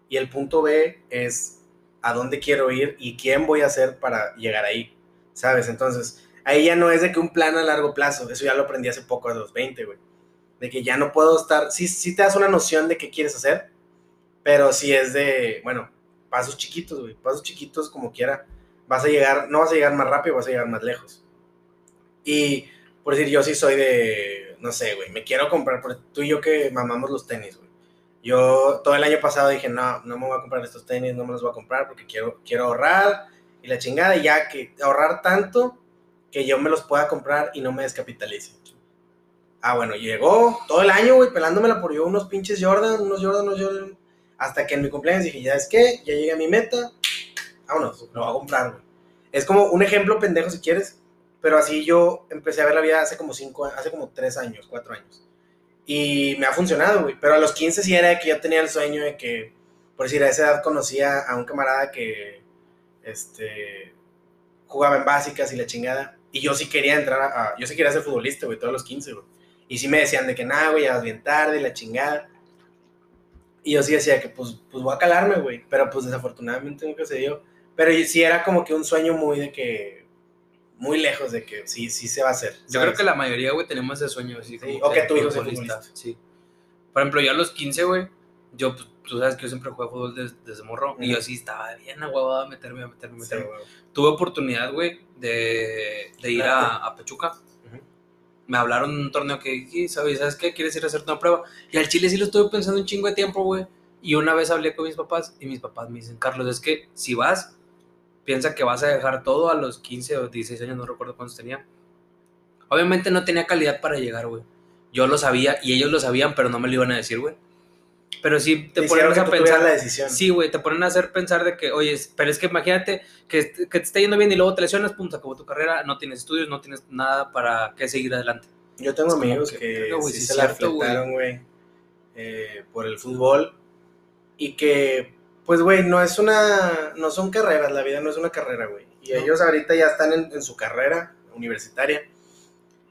Y el punto B es a dónde quiero ir y quién voy a ser para llegar ahí. ¿Sabes? Entonces, ahí ya no es de que un plan a largo plazo. Eso ya lo aprendí hace poco, a los 20, güey. De que ya no puedo estar. Sí, sí te das una noción de qué quieres hacer. Pero sí es de, bueno, pasos chiquitos, güey. Pasos chiquitos como quiera. Vas a llegar, no vas a llegar más rápido, vas a llegar más lejos. Y por decir, yo sí soy de, no sé, güey, me quiero comprar, por tú y yo que mamamos los tenis, güey. Yo todo el año pasado dije, no, no me voy a comprar estos tenis, no me los voy a comprar porque quiero, quiero ahorrar y la chingada, y ya que ahorrar tanto que yo me los pueda comprar y no me descapitalice. Ah, bueno, llegó todo el año, güey, pelándomela por yo unos pinches Jordan, unos Jordan, unos Jordan, hasta que en mi cumpleaños dije, ya es que, ya llegué a mi meta, vámonos, lo voy a comprar, güey. Es como un ejemplo pendejo si quieres, pero así yo empecé a ver la vida hace como cinco, hace como tres años, cuatro años. Y me ha funcionado, güey. Pero a los 15 sí era de que yo tenía el sueño de que, por decir, a esa edad conocía a un camarada que, este, jugaba en básicas y la chingada. Y yo sí quería entrar a, a- yo sí quería ser futbolista, güey, todos los 15, güey. Y sí me decían de que, nada, güey, ya vas bien tarde la chingada. Y yo sí decía que, pues, pues voy a calarme, güey. Pero pues desafortunadamente nunca se dio. Pero sí era como que un sueño muy de que, muy lejos de que sí, sí se va a hacer. Yo creo que la mayoría, güey, tenemos ese sueño. Así, Sí, como o que tu hijo sea futbolista. Sí. Por ejemplo, yo a los 15, güey, yo, pues, tú sabes que yo siempre jugué fútbol desde, desde morro. Y Ujú. yo sí estaba bien aguabado a meterme, a meterme, a Sí, meterme. güey. Tuve oportunidad, güey, de, de ir a, a Pachuca. Me hablaron de un torneo que ¿sabes, ¿sabes qué? ¿Quieres ir a hacerte una prueba? Y al Chile sí lo estuve pensando un chingo de tiempo, güey. Y una vez hablé con mis papás y mis papás me dicen, Carlos, es que si vas, piensa que vas a dejar todo a los 15 o 16 años, no recuerdo cuántos tenía. Obviamente no tenía calidad para llegar, güey. Yo lo sabía y ellos lo sabían, pero no me lo iban a decir, güey. Pero sí te, ponen que a pensar. la decisión. Sí, güey, te ponen a hacer pensar de que, oye, pero es que imagínate que, que te está yendo bien y luego te lesionas, pum, se acabó tu carrera, no tienes estudios, no tienes nada para qué seguir adelante. Yo tengo Es amigos que, que, sí sí se la cierto, güey. eh, por el fútbol. Y que, pues, güey, no es una. No son carreras, la vida no es una carrera, güey. Y No. ellos ahorita ya están en, en su carrera universitaria.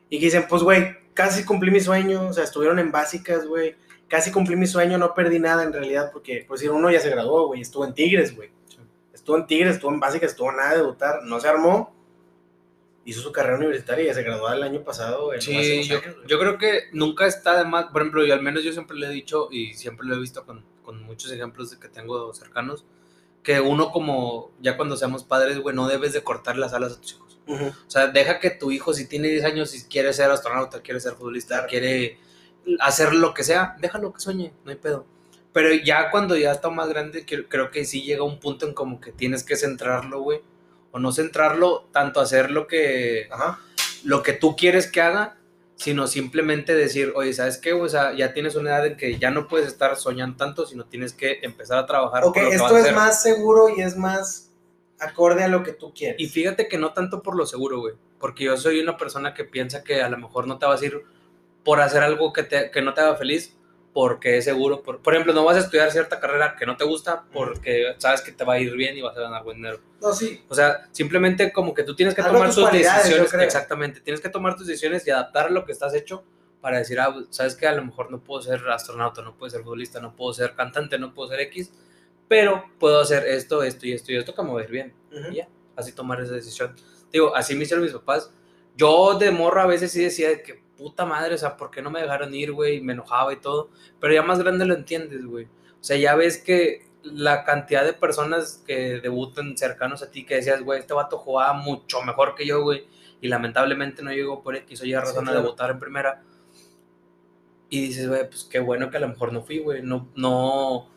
Y que dicen, pues, güey, casi cumplí mi sueño. O sea, estuvieron en básicas, güey. Casi cumplí mi sueño, no perdí nada en realidad, porque, pues, uno ya se graduó, güey, estuvo en Tigres, güey. Estuvo en Tigres, estuvo en básicas, estuvo nada de debutar, no se armó. Hizo su carrera universitaria y ya se graduó el año pasado. hace Sí, yo, años, güey. yo creo que nunca está de más, por ejemplo, y al menos yo siempre le he dicho y siempre lo he visto con, con muchos ejemplos que tengo cercanos, que uno como, ya cuando seamos padres, güey, no debes de cortar las alas a tus hijos. Ujú. O sea, deja que tu hijo, si tiene 10 años, si quiere ser astronauta, quiere ser futbolista, quiere hacer lo que sea, déjalo que sueñe, no hay pedo. Pero ya cuando ya está más grande, creo, que sí llega un punto en como que tienes que centrarlo, güey. O no centrarlo tanto a hacer lo que, Ajá. lo que tú quieres que haga, sino simplemente decir, oye, ¿sabes qué? O sea, ya tienes una edad en que ya no puedes estar soñando tanto, sino tienes que empezar a trabajar. Ok, por lo que vas esto a es hacer. más seguro y es más acorde a lo que tú quieres. Y fíjate que no tanto por lo seguro, güey. Porque yo soy una persona que piensa que a lo mejor no te vas a ir por hacer algo que, te, que no te haga feliz porque es seguro. Por, por ejemplo, no vas a estudiar cierta carrera que no te gusta porque sabes que te va a ir bien y vas a ganar buen dinero. No, sí. O sea, simplemente como que tú tienes que tomar tus decisiones. Exactamente. Tienes que tomar tus decisiones y adaptar lo que estás hecho para decir, ah, sabes que a lo mejor no puedo ser astronauta, no puedo ser futbolista, no puedo ser cantante, no puedo ser X, pero puedo hacer esto, esto y esto y esto que me va a ir bien y ya, así tomar esa decisión. Digo, así me hicieron mis papás. Yo de morro a veces sí decía de que puta madre, o sea, ¿por qué no me dejaron ir, güey? Me enojaba y todo. Pero ya más grande lo entiendes, güey. O sea, ya ves que la cantidad de personas que debutan cercanos a ti que decías, güey, este vato jugaba mucho mejor que yo, güey. Y lamentablemente no llegó por X o Y razón a claro. debutar en primera. Y dices, güey, pues qué bueno que a lo mejor no fui, güey. No, no,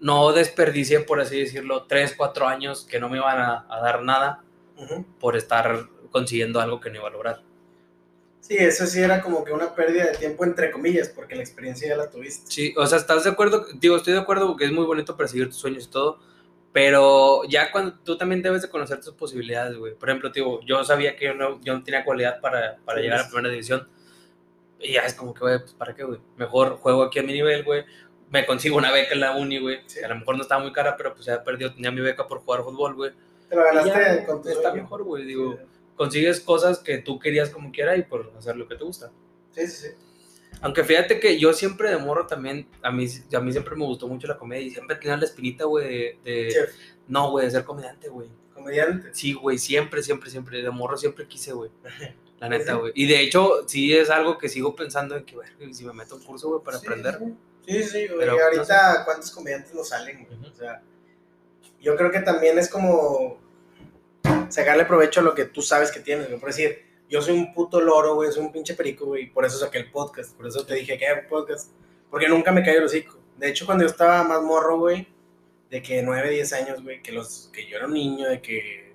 no desperdicié, por así decirlo, tres, cuatro años que no me iban a, a dar nada por estar consiguiendo algo que no iba a lograr. Sí, eso sí era como que una pérdida de tiempo, entre comillas, porque la experiencia ya la tuviste. Sí, o sea, ¿estás de acuerdo? Digo, estoy de acuerdo que es muy bonito perseguir tus sueños y todo, pero ya cuando tú también debes de conocer tus posibilidades, güey. Por ejemplo, digo, yo sabía que yo no, yo no tenía cualidad para, para Sí, llegar a sí. primera división. Y ya es como que, güey, pues ¿para qué, güey? Mejor juego aquí a mi nivel, güey. Me consigo una beca en la uni, güey. Sí. A lo mejor no estaba muy cara, pero pues ya perdido, tenía mi beca por jugar fútbol, güey. Te lo ganaste ya, con tu está sueño. mejor, güey. Digo, consigues cosas que tú querías como quiera y por hacer lo que te gusta. Sí, sí, sí. Aunque fíjate que yo siempre de morro también, a mí, a mí siempre me gustó mucho la comedia y siempre tenía la espinita, güey, de, de- Chef, No, güey, de ser comediante, güey. comediante. Sí, güey, siempre, siempre, siempre. De morro siempre quise, güey. La neta, güey. Y de hecho, sí es algo que sigo pensando en que, güey, si me meto un curso, güey, para Sí, aprender. Sí, sí, güey. Ahorita, ¿cuántos comediantes nos salen, güey? O sea, yo creo que también es como sacarle provecho a lo que tú sabes que tienes, güey. Por decir, yo soy un puto loro, güey, soy un pinche perico, güey, y por eso saqué el podcast, por eso te dije que un podcast, porque nunca me cayó el hocico. De hecho, cuando yo estaba más morro, güey, de que 9, 10 años, güey, que, los, que yo era un niño, de que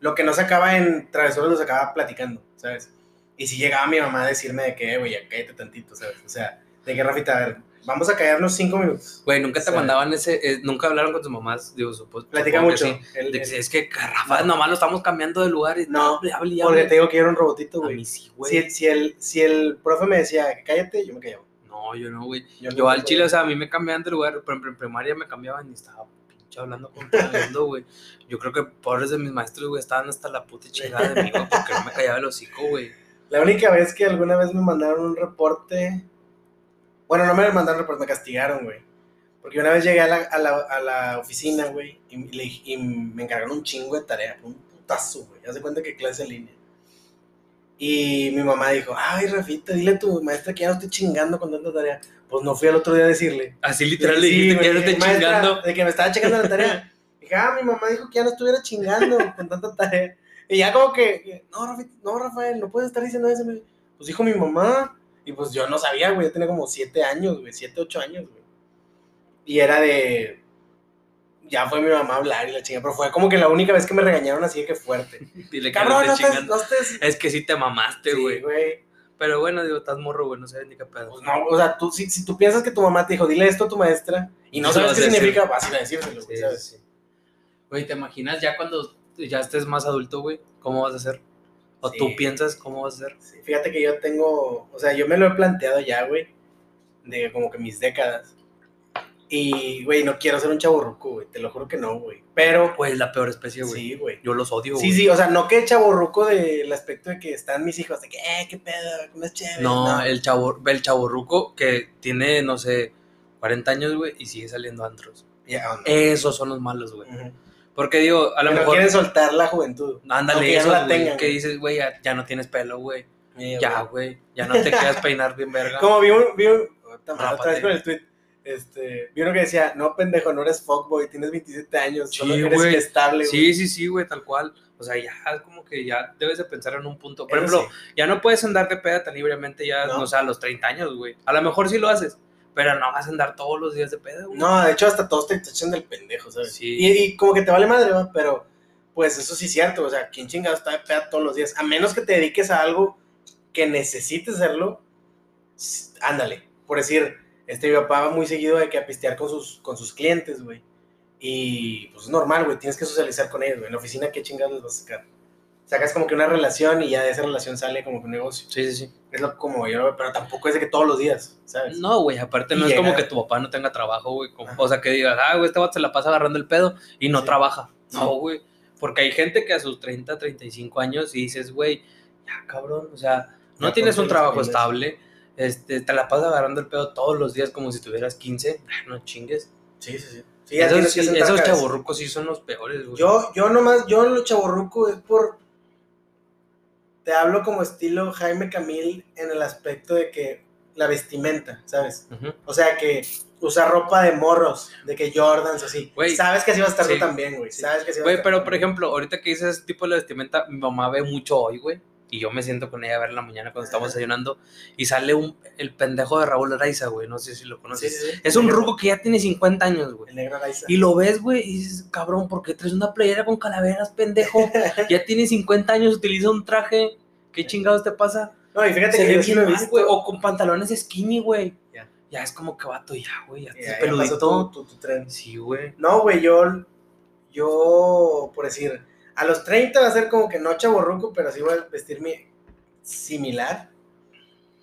lo que no sacaba en travesuras lo sacaba platicando, ¿sabes? Y si llegaba mi mamá a decirme de que, "Eh, güey, ya cállate tantito, ¿sabes? O sea, de que, Rafita, a ver, vamos a callarnos cinco minutos. Güey, nunca te mandaban ese, eh, nunca hablaron con tus mamás, digo, supo- Platica mucho. sí. El- De que el- es que, Rafa, nomás lo estamos cambiando de lugar y No, hable, hable, porque te digo que era un robotito, güey. sí. Si, si, el, si el profe me decía cállate, yo me callaba. No, yo no, güey. Yo, Yo al chile, o sea, a mí me cambiaban de lugar, por ejemplo, en primaria me cambiaban y estaba pinche hablando con todo el mundo, güey. Yo creo que pobres de mis maestros, güey, estaban hasta la puta chingada de mí, güey, porque no me callaba el hocico, güey. La única vez que alguna vez me mandaron un reporte. Bueno, no me mandaron reporte, me castigaron, güey. Porque una vez llegué a la, a la, a la oficina, güey, y, y me encargaron un chingo de tarea, un putazo, güey. Haz de cuenta que clase en línea. Y mi mamá dijo, ay, Rafita, dile a tu maestra que ya no estoy chingando con tanta tarea. Pues no fui al otro día a decirle. Así literal le Sí, dijiste que ya no maestra, chingando. De que me estaba checando la tarea. Dije, ah, mi mamá dijo que ya no estuviera chingando con tanta tarea. Y ya como que, no, Rafael, no, Rafael, no puedes estar diciendo eso. Pues dijo mi mamá. Y pues yo no sabía, güey. Yo tenía como siete años, güey. Siete, ocho años, güey. Y era de. Ya fue mi mamá a hablar y la chingada. Pero fue como que la única vez que me regañaron así de que fuerte. Dile que no Cabrón, no. Es que sí te mamaste, Sí, güey. güey. Pero bueno, digo, estás morro, güey, no sabes ni qué pedo. Pues no, o sea, tú, si, si tú piensas que tu mamá te dijo, dile esto a tu maestra, y no sabes qué decir. significa, vas a ir a decírselo, güey, Sí, ¿sabes? sí, sí. Güey, ¿te imaginas ya cuando ya estés más adulto, güey? ¿Cómo vas a hacer? ¿O Sí. tú piensas cómo vas a hacer? Sí, fíjate que yo tengo, o sea, yo me lo he planteado ya, güey, de como que mis décadas. Y, güey, no quiero ser un chaborruco, güey, te lo juro que no, güey. Pero, Güey, es la peor especie, güey. sí, güey. Yo los odio, güey. Sí, sí, o sea, no que chaborruco del aspecto de que están mis hijos, de que, eh, qué pedo, no es chévere. No, el chavo, el chaborruco que tiene, no sé, 40 años, güey, y sigue saliendo antros. Ya, no. Esos son los malos, güey. Ujú. Porque digo, a lo Que no mejor. quieren soltar la juventud. Ándale, no la tengan, que dices, güey, ya, ya no tienes pelo, güey. Ya, güey. Ya no te quieras peinar bien verga. Como vi un, vi un, otra vez con el tweet, este, vi uno que decía, no, pendejo, no eres fuckboy, tienes 27 años, solo Sí, eres güey. inestable, güey. Sí, sí, sí, güey, tal cual. O sea, ya es como que ya debes de pensar en un punto. Por Eso ejemplo, sí. ya no puedes andar de peda tan libremente ya, No. no. sé, a los 30 años, güey. A lo mejor sí lo haces, pero no vas a andar todos los días de peda, güey. No, de hecho, hasta todos te echan del pendejo, ¿sabes? Sí. Y, y como que te vale madre, ¿va? Pero, pues eso sí es cierto, o sea, ¿quién chingado está de peda todos los días? A menos que te dediques a algo que necesites hacerlo, ándale. Por decir, este, mi papá va muy seguido de que a pistear con sus, con sus clientes, güey. Y pues es normal, güey, tienes que socializar con ellos, güey. En la oficina, ¿qué chingados les vas a sacar? Sacas como que una relación y ya de esa relación sale como que un negocio. Sí, sí, sí. Es lo como yo pero tampoco es de que todos los días, ¿sabes? No, güey, aparte Y no es como que tu papá no tenga trabajo, güey. O sea, que digas, ah, güey, este vato se la pasa agarrando el pedo y no Sí. trabaja. No, güey. Porque hay gente que a sus 30, 35 años y dices, güey, ya cabrón, o sea, no Ya tienes un trabajo estable, este, te la pasas agarrando el pedo todos los días como si tuvieras 15, ah, no chingues. Sí, sí, sí. Esos sí- esos sí son los peores, güey. Yo, yo nomás, yo lo chaborruco es por. Te hablo como estilo Jaime Camil en el aspecto de que la vestimenta, ¿sabes? O sea, que usar ropa de morros, de que Jordans así. Sabes que así vas a estar sí, tú también, güey. Sabes que así vas a Güey, pero por ejemplo, ahorita que dices ese tipo de vestimenta, mi mamá ve mucho hoy, güey. Y yo me siento con ella a ver en la mañana cuando estamos desayunando. Y sale un, el pendejo de Raúl Araiza, güey. No sé si lo conoces. sí, sí. Es un ruco que ya tiene 50 años, güey. El negro Araiza. Y lo ves, güey, y dices, cabrón, ¿por qué traes una playera con calaveras, pendejo? Ya tiene 50 años, utiliza un traje. ¿Qué chingados te pasa? No, y fíjate Se que yo sí lo he visto. güey. O con pantalones sking, güey. Ya. Ya es como que vato, ya, güey, ya ya peludito. tu, tu tren. Sí, güey. No, güey, yo, yo, por decir, a los 30 va a ser como que no chaborruco, pero sí voy a vestirme similar.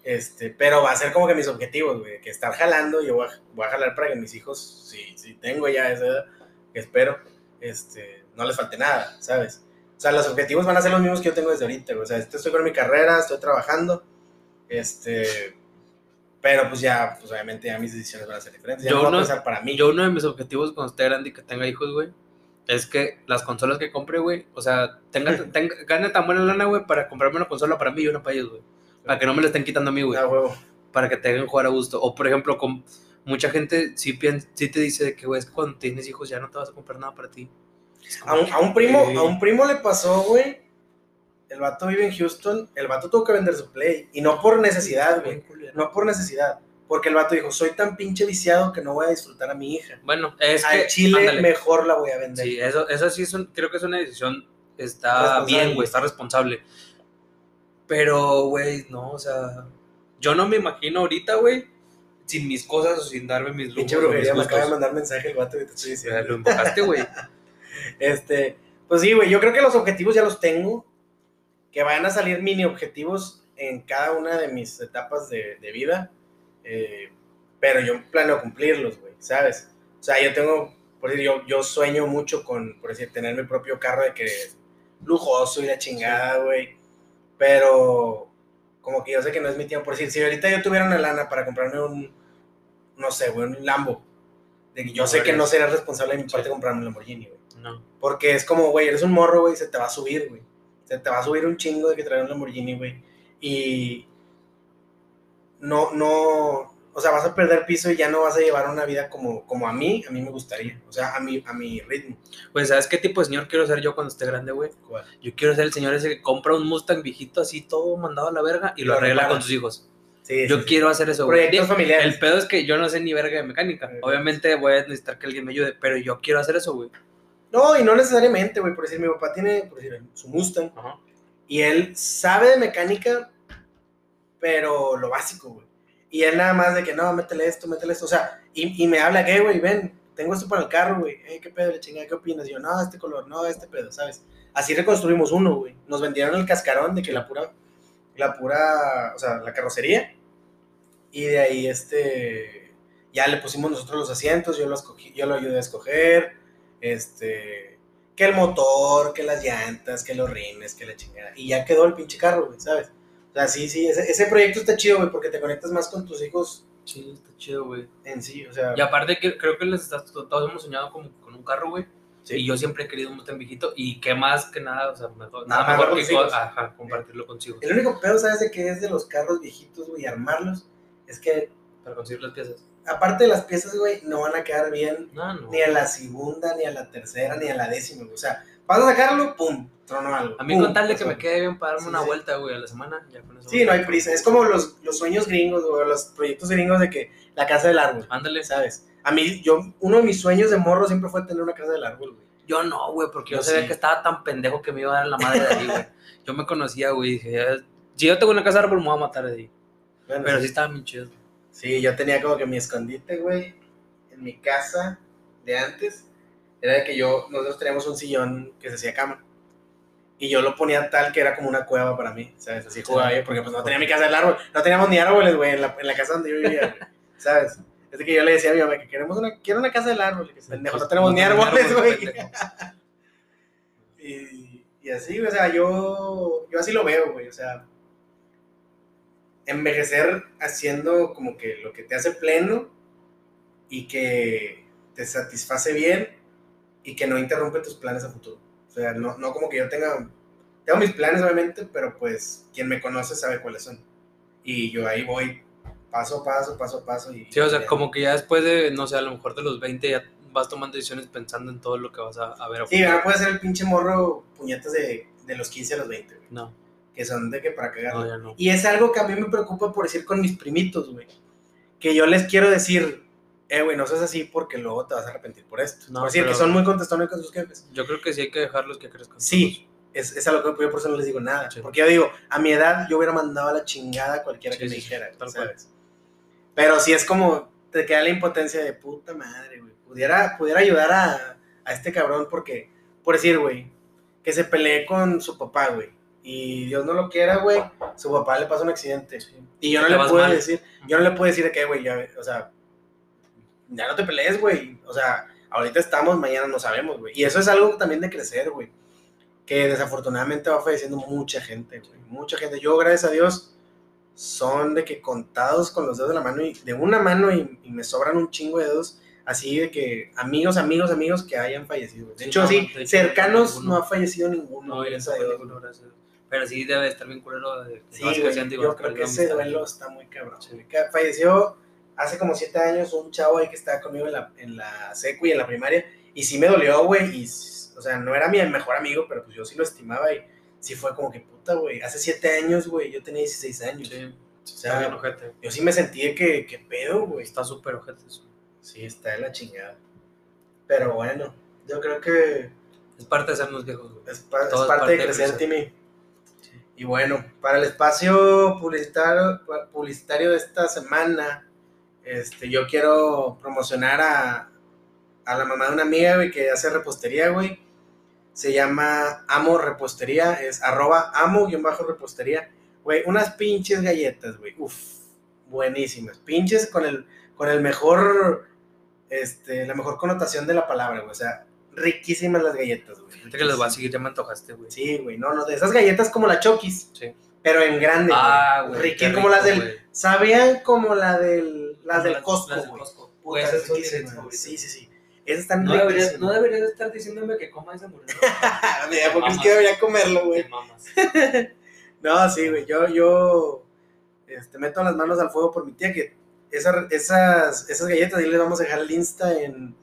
Este, pero va a ser como que mis objetivos, güey, que estar jalando, yo voy a, voy a jalar para que mis hijos, si, si tengo ya esa edad, que espero, este, no les falte nada, ¿sabes? O sea, los objetivos van a ser los mismos que yo tengo desde ahorita, güey. O sea, estoy con mi carrera, estoy trabajando, este, pero pues ya, pues obviamente ya mis decisiones van a ser diferentes. Ya Yo no voy no- a pensar para mí. Yo uno de mis objetivos cuando esté grande y que tenga hijos, güey, es que las consolas que compre, güey, o sea, tenga, tenga, gane tan buena lana, güey, para comprarme una consola para mí y una para ellos, güey. Para que no me la estén quitando a mí, güey. Ah. Para que te hagan jugar a gusto. O, por ejemplo, con mucha gente sí, piensa, sí te dice que, güey, es que cuando tienes hijos ya no te vas a comprar nada para ti. A un, que, a un primo, a un primo le pasó, güey. El vato vive en Houston. El vato tuvo que vender su play. Y no por necesidad, güey. No por necesidad. Porque el vato dijo, soy tan pinche viciado que no voy a disfrutar a mi hija. Bueno, es Al que. chile ándale. mejor la voy a vender. Sí, eso, eso sí es un- creo que es una decisión, está bien, güey, está responsable. Pero, güey, no, o sea, yo no me imagino ahorita, güey, sin mis cosas o sin darme mis lujos Pinche brujería, me acaba de mandar mensaje el vato que te estoy diciendo. Lo invocaste, güey. Este, pues sí, güey, yo creo que los objetivos ya los tengo. Que vayan a salir mini objetivos en cada una de mis etapas de, de vida. Eh, pero yo planeo cumplirlos, güey, ¿sabes? O sea, yo tengo, por decir, yo, yo sueño mucho con, por decir, tener mi propio carro de que lujoso y la chingada, güey. Pero como que yo sé que no es mi tiempo. Por decir, si ahorita yo tuviera una lana para comprarme un, no sé, güey, un Lambo. de que yo No sé que harías. no sería responsable de mi Sí. parte comprarme un Lamborghini, güey. No. Porque es como, güey, eres un morro, güey, se te va a subir, güey. Se te va a subir un chingo de que traer un Lamborghini, güey. Y no, no, o sea, vas a perder piso y ya no vas a llevar una vida como, como a mí, a mí me gustaría. O sea, a mi, a mi ritmo. Pues, ¿sabes qué tipo de señor quiero ser yo cuando esté grande, güey? Yo quiero ser el señor ese que compra un Mustang viejito así, todo mandado a la verga y lo lo arregla con sus hijos. Sí, Yo sí, sí. quiero hacer eso, güey. Proyectos familiares. El pedo es que yo no sé ni verga de mecánica. Obviamente voy a necesitar que alguien me ayude, pero yo quiero hacer eso, güey. No, y no necesariamente, güey. Por decir, mi papá tiene, por decir, su Mustang. Ajá. Y él sabe de mecánica, pero lo básico, güey. Y él nada más de que, no, métele esto, métele esto. O sea, y, y me habla, ¿qué, güey? Ven, tengo esto para el carro, güey. Eh, ¿Qué pedo, le chingada? ¿Qué opinas? Y yo, no, este color, no, este pedo, ¿sabes? Así reconstruimos uno, güey. Nos vendieron el cascarón de que la pura, la pura, o sea, la carrocería. Y de ahí, este, ya le pusimos nosotros los asientos, yo lo, escogí, yo lo ayudé a escoger, este, que el motor, que las llantas, que los rines, que la chingada. Y ya quedó el pinche carro, güey, ¿sabes? Sea, sí, sí, ese, ese proyecto está chido, güey, porque te conectas más con tus hijos Sí, está chido, güey. en sí, o sea. Y aparte que creo que les estás, todos hemos soñado como con un carro, güey. sí. Y yo siempre he querido un Mustang viejito. Y qué más que nada, o sea, mejor, Nada nada mejor que ajá, compartirlo consigo. El único pedo, ¿sabes? De que es de los carros viejitos, güey, armarlos, es que, Para conseguir las piezas. aparte de las piezas, güey, no van a quedar bien No, no. ni a la segunda, ni a la tercera, ni a la décima, güey. O sea, vas a sacarlo, pum, trono algo. A mí con tal de que me quede bien para darme Sí, una sí. vuelta, güey, a la semana, ya con eso. Sí, no hay prisa. Es como los, los sueños gringos, güey, los proyectos gringos de que la casa del árbol, Ándale. ¿sabes? A mí, yo, uno de mis sueños de morro siempre fue tener una casa del árbol, güey. Yo no, güey, porque yo, Yo sabía sí. que estaba tan pendejo que me iba a dar la madre de ahí, güey. Yo me conocía, güey, y dije, "Ya, si yo tengo una casa de árbol, me voy a matar de ahí. Bueno, Pero sí sí, estaba bien chido. sí, yo tenía como que mi escondite, güey, en mi casa de antes. Era de que yo, nosotros teníamos un sillón que se hacía cama. Y yo lo ponía tal que era como una cueva para mí, ¿sabes? Así jugaba yo, porque pues no tenía mi casa del árbol. No teníamos ni árboles, güey, en la, en la casa donde yo vivía, güey, ¿sabes? Es que yo le decía a mi mamá que queremos una, quiero una casa del árbol. Y que, pendejo, no tenemos ni árboles, güey. Y, y así, o sea, yo, yo así lo veo, güey. O sea, envejecer haciendo como que lo que te hace pleno y que te satisface bien y que no interrumpe tus planes a futuro. O sea, no, no como que yo tenga, tengo mis planes obviamente, pero pues quien me conoce sabe cuáles son. Y yo ahí voy paso a paso, paso a paso. Y, Sí, o sea, como que ya después de, no sé, a lo mejor de los 20 ya vas tomando decisiones pensando en todo lo que vas a, a ver. a Sí, ahora puede ser el pinche morro puñetas de, de los 15 a los 20, güey, No, que son de que para cagar. no, ya no. Y es algo que a mí me preocupa por decir con mis primitos, güey. Que yo les quiero decir, eh, güey, no seas así porque luego te vas a arrepentir por esto. No, por decir que son muy contestones con sus jefes. Yo creo que sí hay que dejarlos que crezcan. Sí, es, es a lo que yo por eso no les digo nada. Sí. Porque yo digo, a mi edad yo hubiera mandado a la chingada a cualquiera Sí, que me dijera, tal ¿sabes? Pero sí es como, te queda la impotencia de puta madre, güey. Pudiera, pudiera ayudar a, a este cabrón porque, por decir, güey, que se pelee con su papá, güey. Y Dios no lo quiera, güey, su papá le pasa un accidente. Sí. Y yo no le puedo mal. decir, yo no le puedo decir de que, güey, ya, o sea, ya no te pelees, güey. O sea, ahorita estamos, mañana no sabemos, güey. Y eso es algo también de crecer, güey. Que desafortunadamente va falleciendo mucha gente, güey. Mucha gente. Yo, gracias a Dios, son de que contados con los dedos de la mano y de una mano y, y me sobran un chingo de dedos. Así de que amigos, amigos, amigos que hayan fallecido. güey. De Sí, hecho, no, sí, cercanos no ha fallecido ninguno. No, gracias a Dios, ninguno, gracias. Pero sí debe estar bien culero. De, Sí, vas güey, yo creo que perdiendo ese duelo está muy cabrón. Sí. Falleció hace como siete años un chavo ahí que estaba conmigo en la, en la secu y en la primaria, y sí me dolió, güey, y, o sea, no era mi mejor amigo, pero pues yo sí lo estimaba y sí fue como que puta, güey, hace siete años, güey, yo tenía 16 años. Sí, O está sea, bien ojete. yo sí me sentí que, que pedo, güey. Está súper ojete eso. Sí, está de la chingada. Pero bueno, yo creo que Es parte de sernos viejos, güey. es, pa- es Todo es parte, parte de de crecer, crecer. Timmy. Y bueno, para el espacio publicitario, publicitario de esta semana, este, yo quiero promocionar a, a la mamá de una amiga, güey, que hace repostería, güey. Se llama Amo Repostería, es arroba amo-repostería. Güey, unas pinches galletas, güey. Uf, buenísimas. Pinches con el, con el mejor, este, la mejor connotación de la palabra, güey. O sea, riquísimas las galletas, güey. Fíjate que les va a seguir, ya me antojaste, güey. Sí, güey, no, no, de esas galletas como la Chokis, Sí. pero en grande. Ah, güey. Riquí, qué como las del, sabían como la del, las del Costco, las del. Costco. Puta, esas son mis favoritas. Sí, sí, sí. Esas están No deberías, no deberías de estar diciéndome que coma esa hamburguesa. Mira, porque es que debería comerlo, güey. No, sí, güey, yo, yo, este, meto las manos al fuego por mi tía, que esa- esas, esas galletas, ahí les vamos a dejar el Insta en,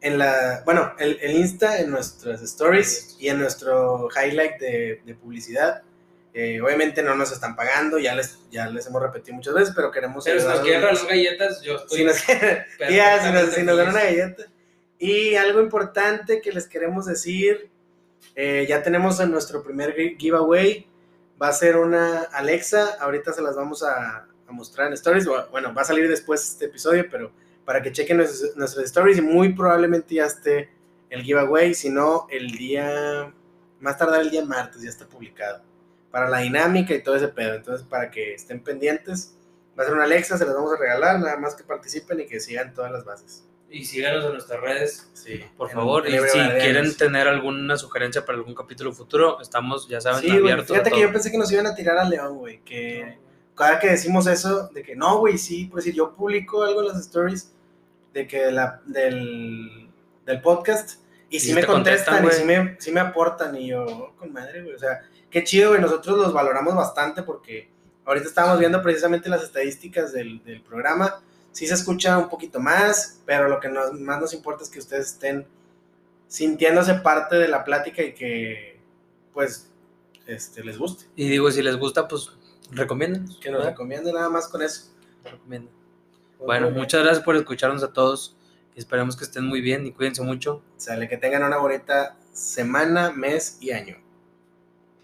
en la, bueno, el, el Insta en nuestras stories y en nuestro highlight de, de publicidad. Eh, obviamente no nos están pagando, ya les, ya les hemos repetido muchas veces, pero queremos Pero si nos quieren regalar galletas, yo estoy. Si nos quieren- Tía, si nos, si nos dan una galleta. Y algo importante que les queremos decir, eh, ya tenemos en nuestro primer gi- giveaway va a ser una Alexa. Ahorita se las vamos a, a mostrar en stories. Bueno, va a salir después este episodio, pero para que chequen nuestras, nuestras stories y muy probablemente ya esté el giveaway. Si no, el día, más tardar el día martes, ya está publicado. Para la dinámica y todo ese pedo. Entonces, para que estén pendientes, va a ser una Alexa, se las vamos a regalar. Nada más que participen y que sigan todas las bases. Y síganos en nuestras redes, Sí, por favor. Y si quieren tener alguna sugerencia para algún capítulo futuro, estamos, ya saben, Sí, abiertos. a Fíjate que yo pensé que nos iban a tirar a León, güey. Que cada que decimos eso, de que no, güey, sí, por decir, yo publico algo en las stories de que la, del, del podcast y sí sí me te contestan, contestan, y sí me, sí me aportan y yo, oh, con madre, güey. O sea, qué chido, güey. Nosotros los valoramos bastante porque ahorita estábamos viendo precisamente las estadísticas del, del programa. Sí se escucha un poquito más, pero lo que nos- más nos importa es que ustedes estén sintiéndose parte de la plática y que, pues, este, les guste. Y digo, si les gusta, pues recomienden. Que nos recomiende nada más con eso. recomienden. Bueno, muchas gracias por escucharnos a todos. Esperemos que estén muy bien y cuídense mucho. Sale, que tengan una bonita semana, mes y año.